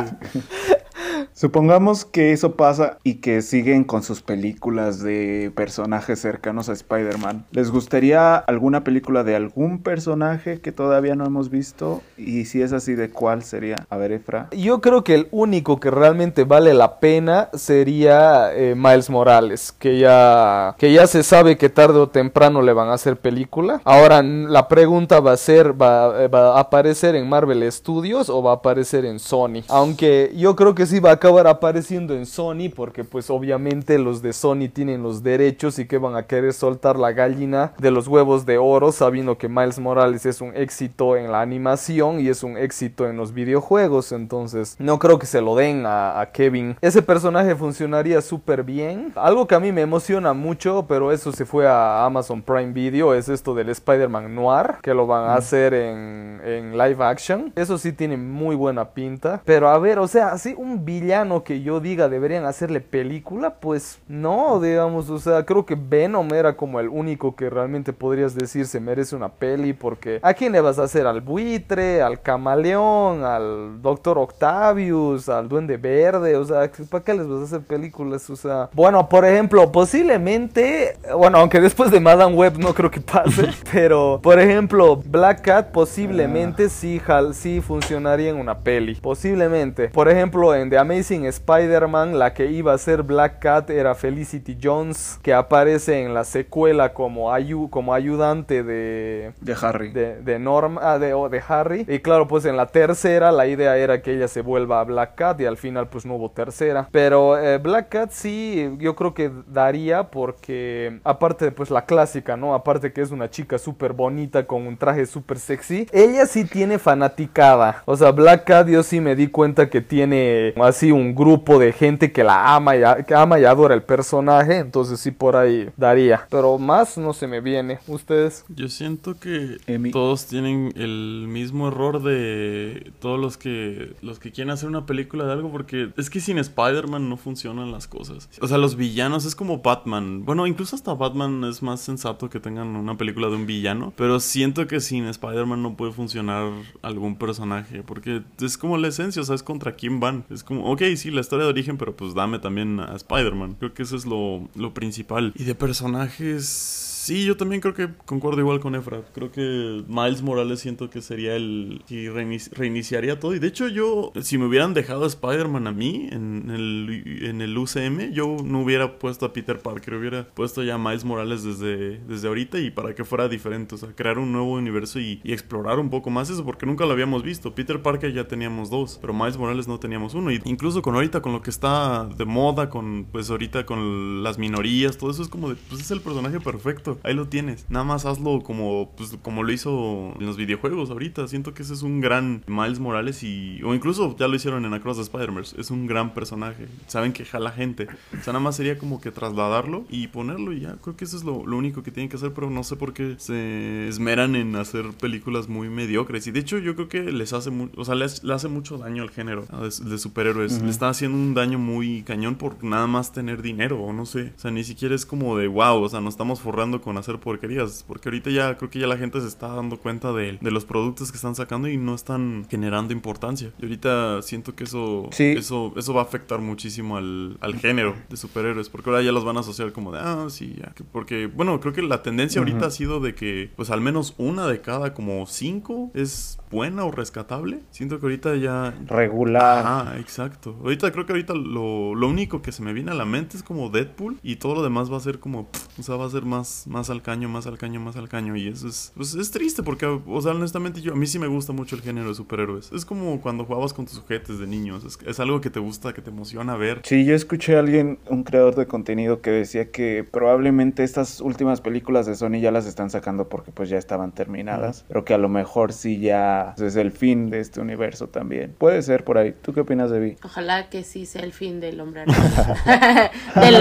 Supongamos que eso pasa y que siguen con sus películas de personajes cercanos a Spider-Man. ¿Les gustaría alguna película de algún personaje que todavía no hemos visto? Y si es así, ¿de cuál sería? A ver, Efra. Yo creo que el único que realmente vale la pena sería eh, Miles Morales, que ya, que ya se sabe que tarde o temprano le van a hacer película. Ahora la pregunta va a ser, ¿va, eh, va a aparecer en Marvel Studios o va a aparecer en Sony? Aunque yo creo que sí va a acabar apareciendo en Sony porque pues obviamente los de Sony tienen los derechos y que van a querer soltar la gallina de los huevos de oro sabiendo que Miles Morales es un éxito en la animación y es un éxito en los videojuegos. Entonces no creo que se lo den a, a Kevin. Ese personaje funcionaría súper bien. Algo que a mí me emociona mucho pero eso se fue a Amazon Prime Video es esto del Spider-Man Noir que lo van a hacer en, en live action. Eso sí tiene muy buena pinta. Pero a ver o sea así un villano que yo diga deberían hacerle película, pues no, digamos, o sea, creo que Venom era como el único que realmente podrías decir se merece una peli, porque ¿a quién le vas a hacer? ¿Al buitre? ¿Al camaleón? ¿Al Doctor Octavius? ¿Al Duende Verde? O sea, ¿para qué les vas a hacer películas? O sea, bueno, por ejemplo, posiblemente, bueno, aunque después de Madame Web no creo que pase, <laughs> pero por ejemplo, Black Cat posiblemente sí, sí funcionaría en una peli, posiblemente. Por ejemplo, en The Amazing Spider-Man, la que iba a ser Black Cat era Felicity Jones, que aparece en la secuela como, ayu- como ayudante de, De Harry. de, de Norm, ah, de, Harry. Y claro, pues en la tercera la idea era que ella se vuelva a Black Cat y al final pues no hubo tercera. Pero eh, Black Cat sí, yo creo que daría porque aparte de pues la clásica, ¿no? Aparte que es una chica súper bonita con un traje súper sexy, ella sí tiene fanaticada. O sea, Black Cat yo sí me di cuenta que tiene así un grupo de gente que la ama y, a- que ama y adora el personaje. Entonces sí por ahí daría. Pero más no se me viene. ¿Ustedes? Yo siento que Emi. todos tienen el mismo error de todos los que los que quieren hacer una película de algo porque es que sin Spider-Man no funcionan las cosas. O sea, los villanos es como Batman. Bueno, incluso hasta Batman es más sensato que tengan una película de un villano, pero siento que sin Spider-Man no puede funcionar algún personaje porque es como la esencia, o sea, es contra quién van. Es como, ok, sí, la historia de origen, pero pues dame también a Spider-Man. Creo que eso es lo, lo principal. Y de personajes... Sí, yo también creo que concuerdo igual con Efra. Creo que Miles Morales siento que sería el que reinici- reiniciaría todo. Y de hecho yo, si me hubieran dejado Spider-Man a mí en el, en el UCM, yo no hubiera puesto a Peter Parker, hubiera puesto ya a Miles Morales desde, desde ahorita y para que fuera diferente. O sea, crear un nuevo universo y, y explorar un poco más eso porque nunca lo habíamos visto. Peter Parker ya teníamos dos, pero Miles Morales no teníamos uno. Y incluso con ahorita, con lo que está de moda, con pues ahorita con las minorías, todo eso es como de, pues es el personaje perfecto. Ahí lo tienes. Nada más hazlo como, pues, como lo hizo en los videojuegos ahorita. Siento que ese es un gran Miles Morales y... O incluso ya lo hicieron en Across the Spider-Verse. Es un gran personaje. Saben que jala gente. O sea, nada más sería como que trasladarlo y ponerlo y ya. Creo que eso es lo, lo único que tienen que hacer, pero no sé por qué se esmeran en hacer películas muy mediocres. Y de hecho yo creo que les hace, o sea, les, le hace mucho daño al género ¿no? de, de superhéroes. Le está haciendo un daño muy cañón por nada más tener dinero o no sé. O sea, ni siquiera es como de wow, o sea, nos estamos forrando con hacer porquerías, porque ahorita ya creo que ya la gente se está dando cuenta de, de los productos que están sacando y no están generando importancia. Y ahorita siento que eso, Sí. eso, eso va a afectar muchísimo al, al género de superhéroes, porque ahora ya los van a asociar como de, ah, sí, ya. Porque, bueno, creo que la tendencia ahorita ha sido de que, pues al menos una de cada como cinco es buena o rescatable. Siento que ahorita ya Regular. Ah, exacto. Ahorita creo que ahorita lo, lo único que se me viene a la mente es como Deadpool y todo lo demás va a ser como, pff, o sea, va a ser más, más al caño, más al caño, más al caño y eso es, pues es triste porque, o sea, honestamente yo, a mí sí me gusta mucho el género de superhéroes. Es como cuando jugabas con tus juguetes de niños, es, es algo que te gusta, que te emociona ver. Sí, yo escuché a alguien, un creador de contenido, que decía que probablemente estas últimas películas de Sony ya las están sacando porque pues ya estaban terminadas, pero que a lo mejor sí ya es el fin de este universo también. Puede ser por ahí. ¿Tú qué opinas, Debbie? Ojalá que sí sea el fin del hombre araña. <laughs> Del-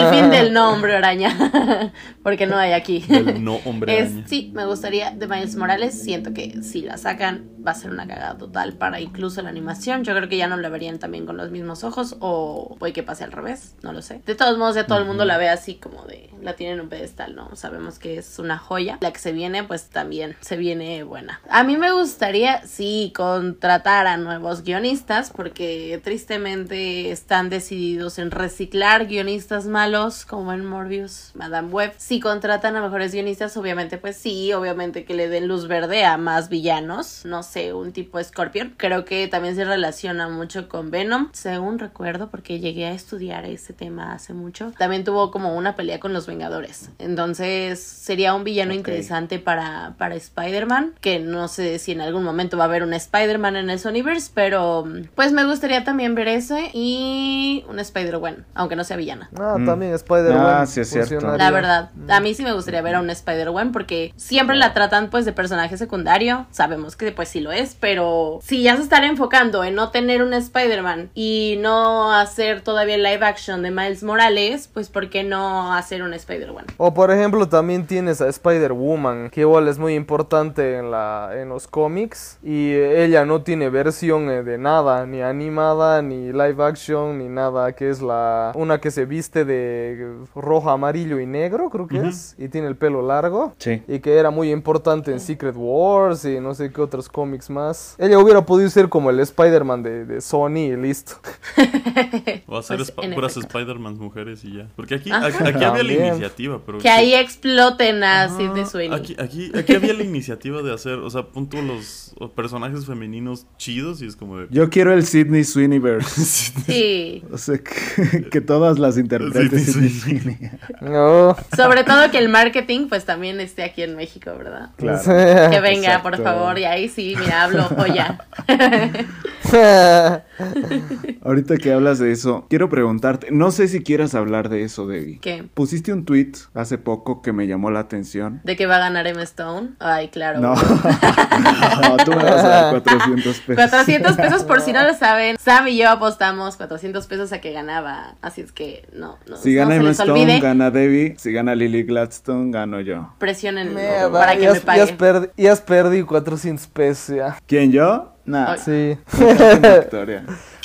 el fin del no hombre araña. <laughs> Porque no hay aquí. Del no hombre <laughs> Es, sí, me gustaría de Miles Morales. Siento que si la sacan va a ser una cagada total para incluso la animación. Yo creo que ya no la verían también con los mismos ojos o puede que pase al revés, no lo sé. De todos modos, ya todo el mundo la ve así como de la tienen en un pedestal, ¿no? Sabemos que es una joya. La que se viene, pues también se viene buena. A mí me gustaría, sí, contratar a nuevos guionistas porque tristemente están decididos en reciclar guionistas malos como en Morbius, Madame Web. Si contratan a mejores guionistas, obviamente, pues sí, obviamente que le den luz verde a más villanos. No sé, un tipo Scorpion. Creo que también se relaciona mucho con Venom, según recuerdo, porque llegué a estudiar ese tema hace mucho. También tuvo como una pelea con los Vengadores. Entonces sería un villano interesante para, para Spider-Man, que no sé si en algún momento va a haber un Spider-Man en el Sonyverse, pero pues me gustaría también ver ese y un Spider-Gwen, aunque no sea villana. Ah, Mm. también Spider-Man. Ah, sí, es cierto. La verdad, a mí sí me gustaría ver a un Spider-Gwen porque siempre la tratan pues de personaje secundario, sabemos que pues sí lo es, pero si ya se están enfocando en no tener un Spider-Man y no hacer todavía el live action de Miles Morales, pues ¿por qué no hacer un Spider-Gwen? O por ejemplo también tienes a Spider-Woman, que igual es muy importante en, la, en los cómics. Y ella no tiene versión eh, de nada, ni animada, ni live action, ni nada. Que es la una que se viste de rojo, amarillo y negro, creo que es. Y tiene el pelo largo. Sí. Y que era muy importante en Secret Wars y no sé qué otros cómics más. Ella hubiera podido ser como el Spider-Man de, de Sony y listo. <laughs> Va a ser Pues, puras. Spider-Man mujeres y ya. Porque aquí, aquí, aquí había la iniciativa, pero... Que ahí exploten a Sidney Ah, Sweeney. Aquí, aquí, aquí había la iniciativa de hacer, o sea, punto los, personajes femeninos chidos y es como de... Yo quiero el Sidney Sweeneyverse. <laughs> Sí, o sea, que, que todas las interprete Sidney Sweeney. No. sobre todo que el marketing pues también esté aquí en México, ¿verdad? Claro. <laughs> Que venga, por favor, y ahí sí, mira, hablo joya. <laughs> Ahorita que hablas de eso, quiero preguntarte, no sé si quieras hablar de eso, Debbie. ¿Qué? Pusiste un tweet hace poco que me llamó la atención. ¿De que va a ganar Emma Stone? Ay, claro. No, <laughs> no, tú me vas a dar 400 pesos. 400 pesos por si no lo <laughs> saben. Sam y yo apostamos 400 pesos a que ganaba. Así es que no, no, Si no gana se Emma Stone, olvide. gana Debbie. Si gana Lily Gladstone, gano yo. Presionen Mierda, para que me has- has pague. perdi- ya has perdido 400 pesos ¿Quién, yo? Nah, Ay. Sí. <laughs> Victoria.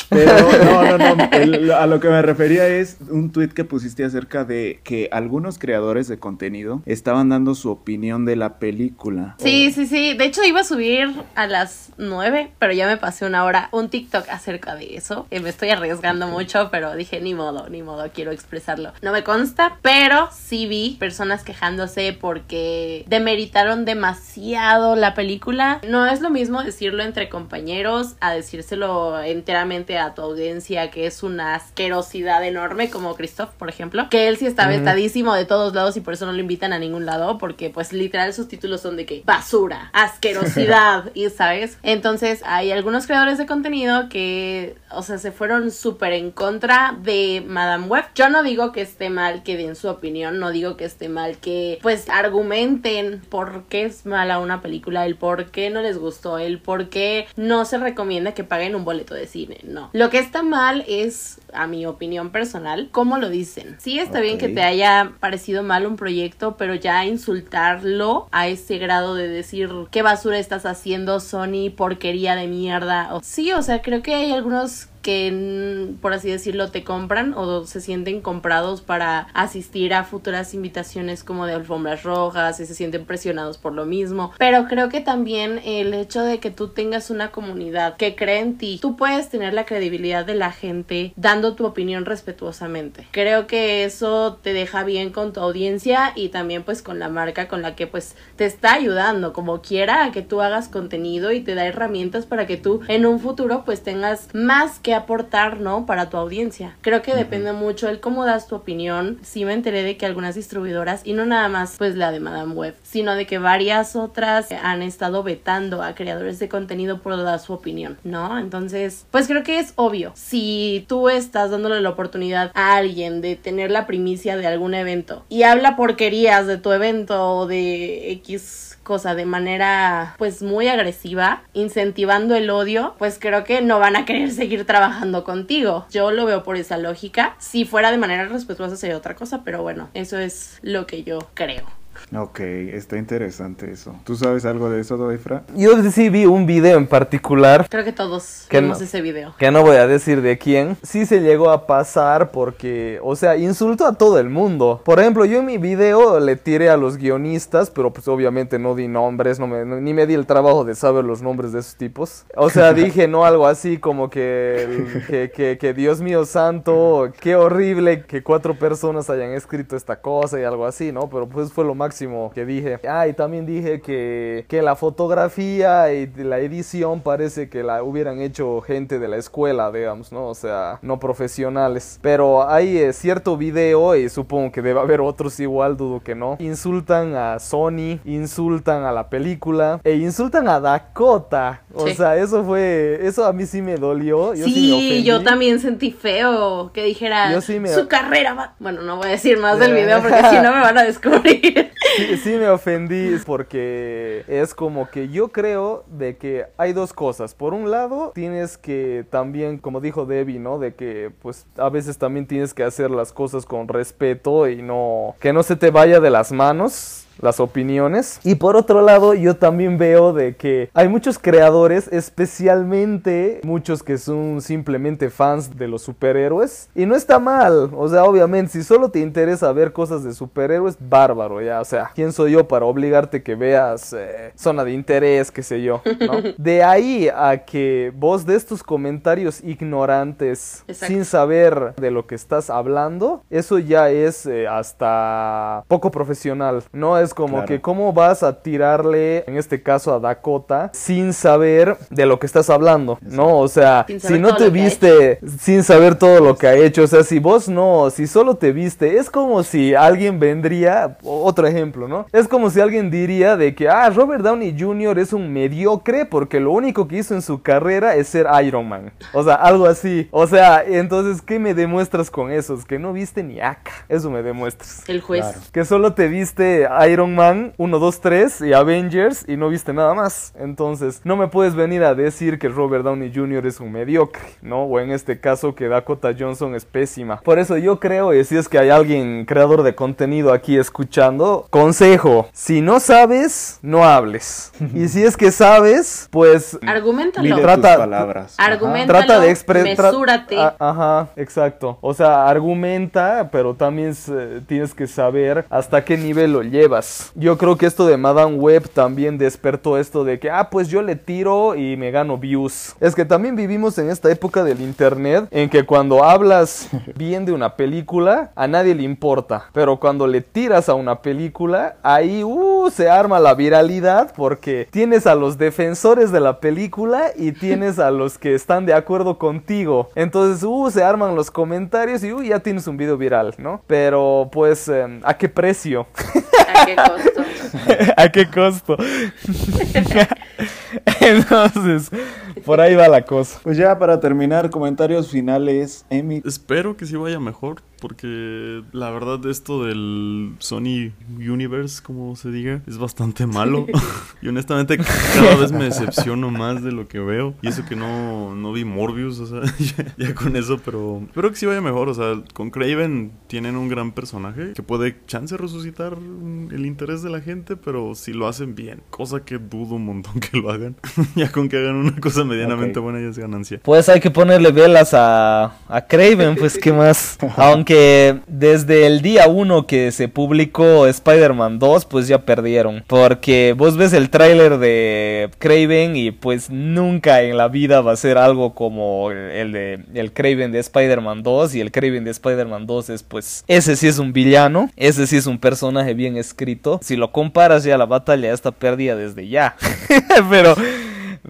Pero no, no, no. <laughs> el- a lo que me refería es un tweet que pusiste acerca de que algunos creadores de contenido estaban dando su opinión de la película. Sí, sí, sí. De hecho, iba a subir a las 9, pero ya me pasé una hora un TikTok acerca de eso. Y me estoy arriesgando mucho, pero dije, ni modo, ni modo, quiero expresarlo. No me consta, pero sí vi personas quejándose porque demeritaron demasiado la película. No es lo mismo decirlo entre compañeros a decírselo enteramente a tu audiencia, que es una asquerosidad enorme, como Christoph, por ejemplo. Que él sí está vetadísimo de todos lados y por eso no lo invitan a ningún lado, porque pues literal sus títulos son de que basura, asquerosidad, <laughs> y sabes. Entonces hay algunos creadores de contenido que, o sea, se fueron súper en contra de Madame Web. Yo no digo que esté mal que den su opinión, no digo que esté mal que pues argumenten por qué es mala una película, el por qué no les gustó, el por qué no se recomienda que paguen un boleto de cine, no. Lo que está mal es a mi opinión personal, cómo lo dicen. Sí está bien que te haya parecido mal un proyecto, pero ya insultarlo a ese grado de decir qué basura estás haciendo, Sony, porquería de mierda. O, sí, o sea, creo que hay algunos que, por así decirlo, te compran o se sienten comprados para asistir a futuras invitaciones como de alfombras rojas y se sienten presionados por lo mismo. Pero creo que también el hecho de que tú tengas una comunidad que cree en ti, tú puedes tener la credibilidad de la gente dando tu opinión respetuosamente. Creo que eso te deja bien con tu audiencia y también pues con la marca con la que pues te está ayudando como quiera a que tú hagas contenido y te da herramientas para que tú en un futuro pues tengas más que aportar, ¿no? Para tu audiencia. Creo que depende mucho el cómo das tu opinión. Sí me enteré de que algunas distribuidoras, y no nada más pues la de Madame Web, sino de que varias otras han estado vetando a creadores de contenido por dar su opinión, ¿no? Entonces, pues creo que es obvio. Si tú estás dándole la oportunidad a alguien de tener la primicia de algún evento y habla porquerías de tu evento o de X cosa de manera pues muy agresiva, incentivando el odio, pues creo que no van a querer seguir trabajando contigo. Yo lo veo por esa lógica. Si fuera de manera respetuosa sería otra cosa, pero bueno, eso es lo que yo creo. Ok, está interesante eso. ¿Tú sabes algo de eso, Doefra? Yo sí vi un video en particular. Creo que todos vimos ese video. Que no voy a decir de quién. Sí se llegó a pasar porque, o sea, insultó a todo el mundo. Por ejemplo, yo en mi video le tiré a los guionistas, pero pues obviamente no di nombres, no me, ni me di el trabajo de saber los nombres de esos tipos. O sea, <laughs> dije no algo así como que, que, que, que Dios mío santo, qué horrible que cuatro personas hayan escrito esta cosa y algo así, ¿no? Pero pues fue lo máximo que dije. Ah, y también dije que, que la fotografía y la edición parece que la hubieran hecho gente de la escuela, digamos, ¿no? O sea, no profesionales. Pero hay eh, cierto video, y supongo que debe haber otros igual, dudo que no. Insultan a Sony, insultan a la película e insultan a Dakota. O sea, eso fue, eso a mí sí me dolió. Yo sí, yo también sentí feo que dijera su carrera va. Bueno, no voy a decir más del <laughs> video porque si no me van a descubrir. Sí, sí me ofendí porque es como que yo creo de que hay dos cosas. Por un lado, tienes que también, como dijo Debbie, ¿no? De que pues a veces también tienes que hacer las cosas con respeto y no que no se te vaya de las manos las opiniones. Y por otro lado, yo también veo de que hay muchos creadores, especialmente muchos que son simplemente fans de los superhéroes. Y no está mal, o sea, obviamente, si solo te interesa ver cosas de superhéroes, bárbaro, ya, o sea, ¿quién soy yo para obligarte que veas eh, zona de interés, qué sé yo, ¿no? <laughs> De ahí a que vos de estos comentarios ignorantes, sin saber de lo que estás hablando, eso ya es eh, hasta poco profesional, ¿no? Es como que cómo vas a tirarle, en este caso a Dakota, sin saber de lo que estás hablando, ¿no? O sea, si no te viste sin saber todo lo que ha hecho, o sea, si vos no, si solo te viste, es como si alguien vendría, otro ejemplo, ¿no? Es como si alguien diría de que, ah, Robert Downey Jr. es un mediocre porque lo único que hizo en su carrera es ser Iron Man. O sea, algo así. O sea, entonces, ¿qué me demuestras con eso? Es que no viste ni acá. Eso me demuestras. El juez. Que solo te viste Iron Iron Man 1, 2, 3 y Avengers y no viste nada más. Entonces, no me puedes venir a decir que Robert Downey Jr. es un mediocre, ¿no? O en este caso que Dakota Johnson es pésima. Por eso yo creo, y si es que hay alguien creador de contenido aquí escuchando, consejo, si no sabes, no hables. y si es que sabes, pues... Argumentalo. Trata, palabras. Argumentalo, trata de expresar... Ajá, exacto. O sea, argumenta, pero también tienes que saber hasta qué nivel lo llevas. Yo creo que esto de Madame Web también despertó esto de que, ah, pues yo le tiro y me gano views. Es que también vivimos en esta época del internet en que cuando hablas <laughs> bien de una película, a nadie le importa. Pero cuando le tiras a una película, ahí, uh, se arma la viralidad porque tienes a los defensores de la película y <laughs> tienes a los que están de acuerdo contigo. Entonces, uh, se arman los comentarios y, uh, ya tienes un video viral, ¿no? Pero, pues, em, ¿a qué precio? <laughs> ¿A qué costo? <laughs> ¿A qué costo? <laughs> Entonces, por ahí va la cosa. Pues ya para terminar, comentarios finales, Emi. Espero que sí vaya mejor porque la verdad esto del Sony Universe, como se diga, es bastante malo. <laughs> y honestamente cada vez me decepciono más de lo que veo. Y eso que no, no vi Morbius, o sea, <laughs> ya, ya con eso, pero espero que sí vaya mejor. O sea, con Craven tienen un gran personaje que puede chance resucitar el interés de la gente, pero si lo hacen bien, cosa que dudo un montón que lo hagan. <laughs> ya con que hagan una cosa medianamente buena ya es ganancia. Pues hay que ponerle velas a, a Craven, pues qué más. Aunque desde el día 1 que se publicó Spider-Man 2, pues ya perdieron. Porque vos ves el tráiler de Craven y pues nunca en la vida va a ser algo como el, de el Craven de Spider-Man 2 y el Craven de Spider-Man 2 es pues ese sí es un villano, ese sí es un personaje bien escrito. Si lo comparas ya la batalla está perdida desde ya. <laughs> Pero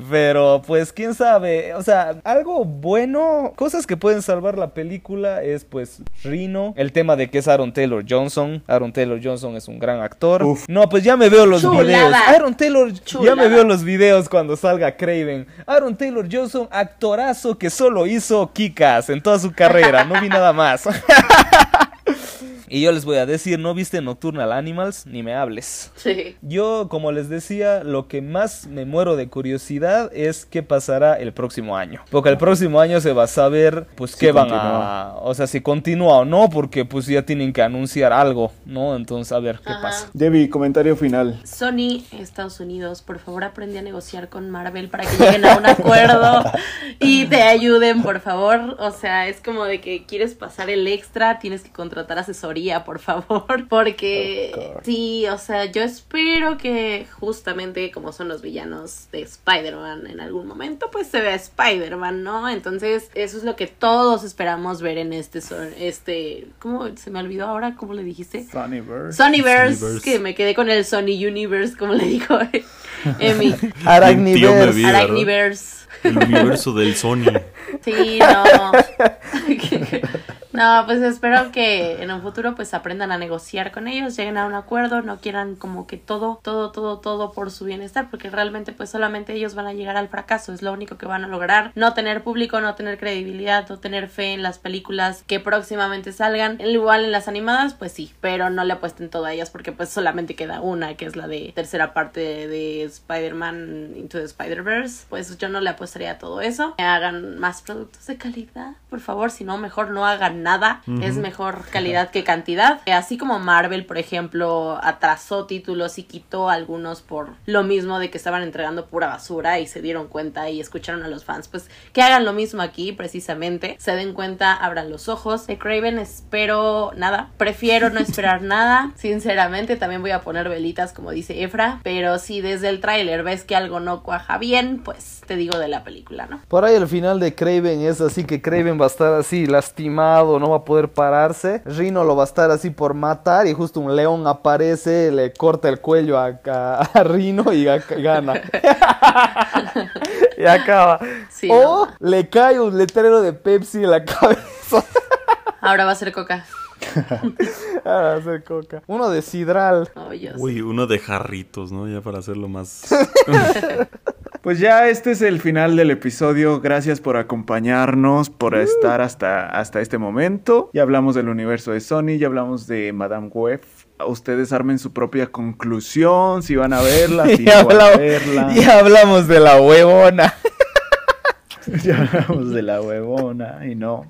pero pues quién sabe, o sea, algo bueno, cosas que pueden salvar la película es pues Rino, el tema de que es Aaron Taylor Johnson, Aaron Taylor Johnson es un gran actor. Uf. No, pues ya me veo los Chulada. videos. Aaron Taylor, ya Chulada. me veo los videos cuando salga Craven. Aaron Taylor Johnson, actorazo que solo hizo Kikas en toda su carrera, no vi nada más. <laughs> Y yo les voy a decir, no viste Nocturnal Animals, ni me hables. Sí. Yo, como les decía, lo que más me muero de curiosidad es qué pasará el próximo año. Porque el próximo año se va a saber, pues, Si qué van continúa. a... O sea, si continúa o no, porque pues ya tienen que anunciar algo, ¿no? Entonces, a ver qué Ajá. pasa. Debbie, comentario final. Sony, Estados Unidos, por favor aprende a negociar con Marvel para que lleguen a un acuerdo y te ayuden, por favor. O sea, es como de que quieres pasar el extra, tienes que contratar asesoría, por favor, <laughs> porque sí, o sea, yo espero que justamente como son los villanos de Spider-Man en algún momento, pues se vea Spider-Man, ¿no? Entonces, eso es lo que todos esperamos ver en este, este, ¿cómo se me olvidó ahora? ¿Cómo le dijiste? Sonyverse. Sonyverse, Sonyverse. que me quedé con el Sony Universe, como le dijo <laughs> Emi. <laughs> Arachniverse. vi. ¿verdad? Arachniverse. El universo del Sony. Sí, no. No, pues espero que en un futuro pues aprendan a negociar con ellos, lleguen a un acuerdo, no quieran como que todo, todo, todo, todo por su bienestar, porque realmente pues solamente ellos van a llegar al fracaso, es lo único que van a lograr, no tener público, no tener credibilidad, no tener fe en las películas que próximamente salgan, igual en las animadas pues sí, pero no le apuesten todo a ellas porque pues solamente queda una, que es la de tercera parte de Spider-Man Into the Spider-Verse, pues yo no le apostaría a todo eso, hagan más productos de calidad, por favor, si no mejor no hagan nada, es mejor calidad que cantidad. Así como Marvel, por ejemplo, atrasó títulos y quitó algunos por lo mismo de que estaban entregando pura basura y se dieron cuenta y escucharon a los fans, pues que hagan lo mismo aquí precisamente, se den cuenta, abran los ojos. De Craven espero nada, prefiero no esperar <laughs> nada, sinceramente también voy a poner velitas como dice Efra, pero si desde el tráiler ves que algo no cuaja bien, pues te digo de la película, ¿no? Por ahí el final de Craven es así que Craven va a estar así lastimado, no va a poder pararse. Rino lo va a estar así por matar y justo un león aparece, le corta el cuello a, a- a Rino y gana. <laughs> y acaba. Sí, o no. le cae un letrero de Pepsi en la cabeza. Ahora va a ser Coca. <laughs> a hacer coca. Uno de Sidral. Oh. Uy, uno de jarritos, ¿no? Ya para hacerlo más. <laughs> Pues ya este es el final del episodio. Gracias por acompañarnos, por estar hasta, hasta este momento. Ya hablamos del universo de Sony, ya hablamos de Madame Web. Ustedes armen su propia conclusión, si van a verla, <laughs> si no van a verla. y hablamos de la huevona. <laughs> Ya hablamos de la huevona y no.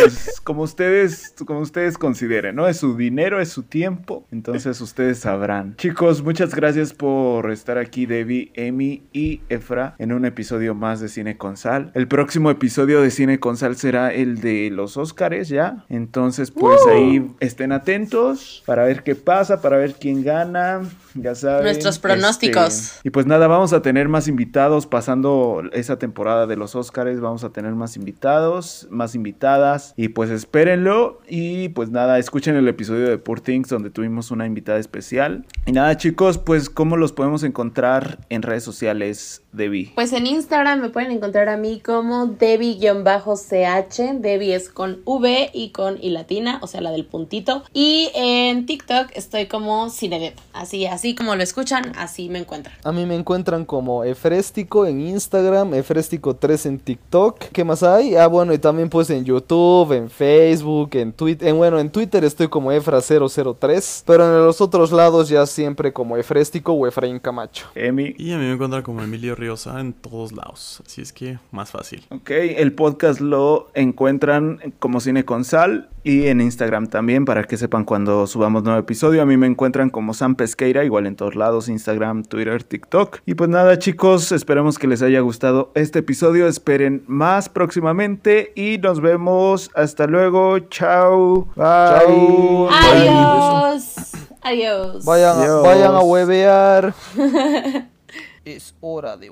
Pues como ustedes, como ustedes consideren, ¿no? Es su dinero, es su tiempo. Entonces ustedes sabrán. Chicos, muchas gracias por estar aquí, Debbie, Emi y Efra, en un episodio más de Cine con Sal. El próximo episodio de Cine con Sal será el de los Óscares, ¿ya? Entonces, pues ahí estén atentos para ver qué pasa, para ver quién gana. Ya saben. Nuestros pronósticos. este, y pues nada, vamos a tener más invitados pasando esa temporada de los Óscares. Vamos a tener más invitados, más invitadas. Y pues espérenlo. Y pues nada, escuchen el episodio de Poor Things donde tuvimos una invitada especial. Y nada, chicos, pues cómo los podemos encontrar en redes sociales, Debbie. Pues en Instagram me pueden encontrar a mí como Debbie-CH. Debbie es con V y con I latina, o sea, la del puntito. Y en TikTok estoy como Cinedep. Así, así como lo escuchan, así me encuentran. A mí me encuentran como Efrestico en Instagram, Efrestico3 en TikTok. ¿Qué más hay? Ah, bueno, y también pues en YouTube, YouTube, en Facebook, en Twitter. En, bueno, en Twitter estoy como Efra003. Pero en los otros lados ya siempre como Efréstico o Efraín Camacho. Emi. Y a mí me encuentra como Emilio Riosa en todos lados. Así es que más fácil. Ok, el podcast lo encuentran como Cine con Sal y en Instagram también para que sepan cuando subamos nuevo episodio. A mí me encuentran como Sam Pesqueira, igual en todos lados, Instagram, Twitter, TikTok. Y pues nada chicos, esperemos que les haya gustado este episodio. Esperen más próximamente y nos vemos. Hasta luego. Chao. Bye. Chao. Adiós. Adiós. Vayan, a- Adiós. vayan a huevear. <laughs> es hora de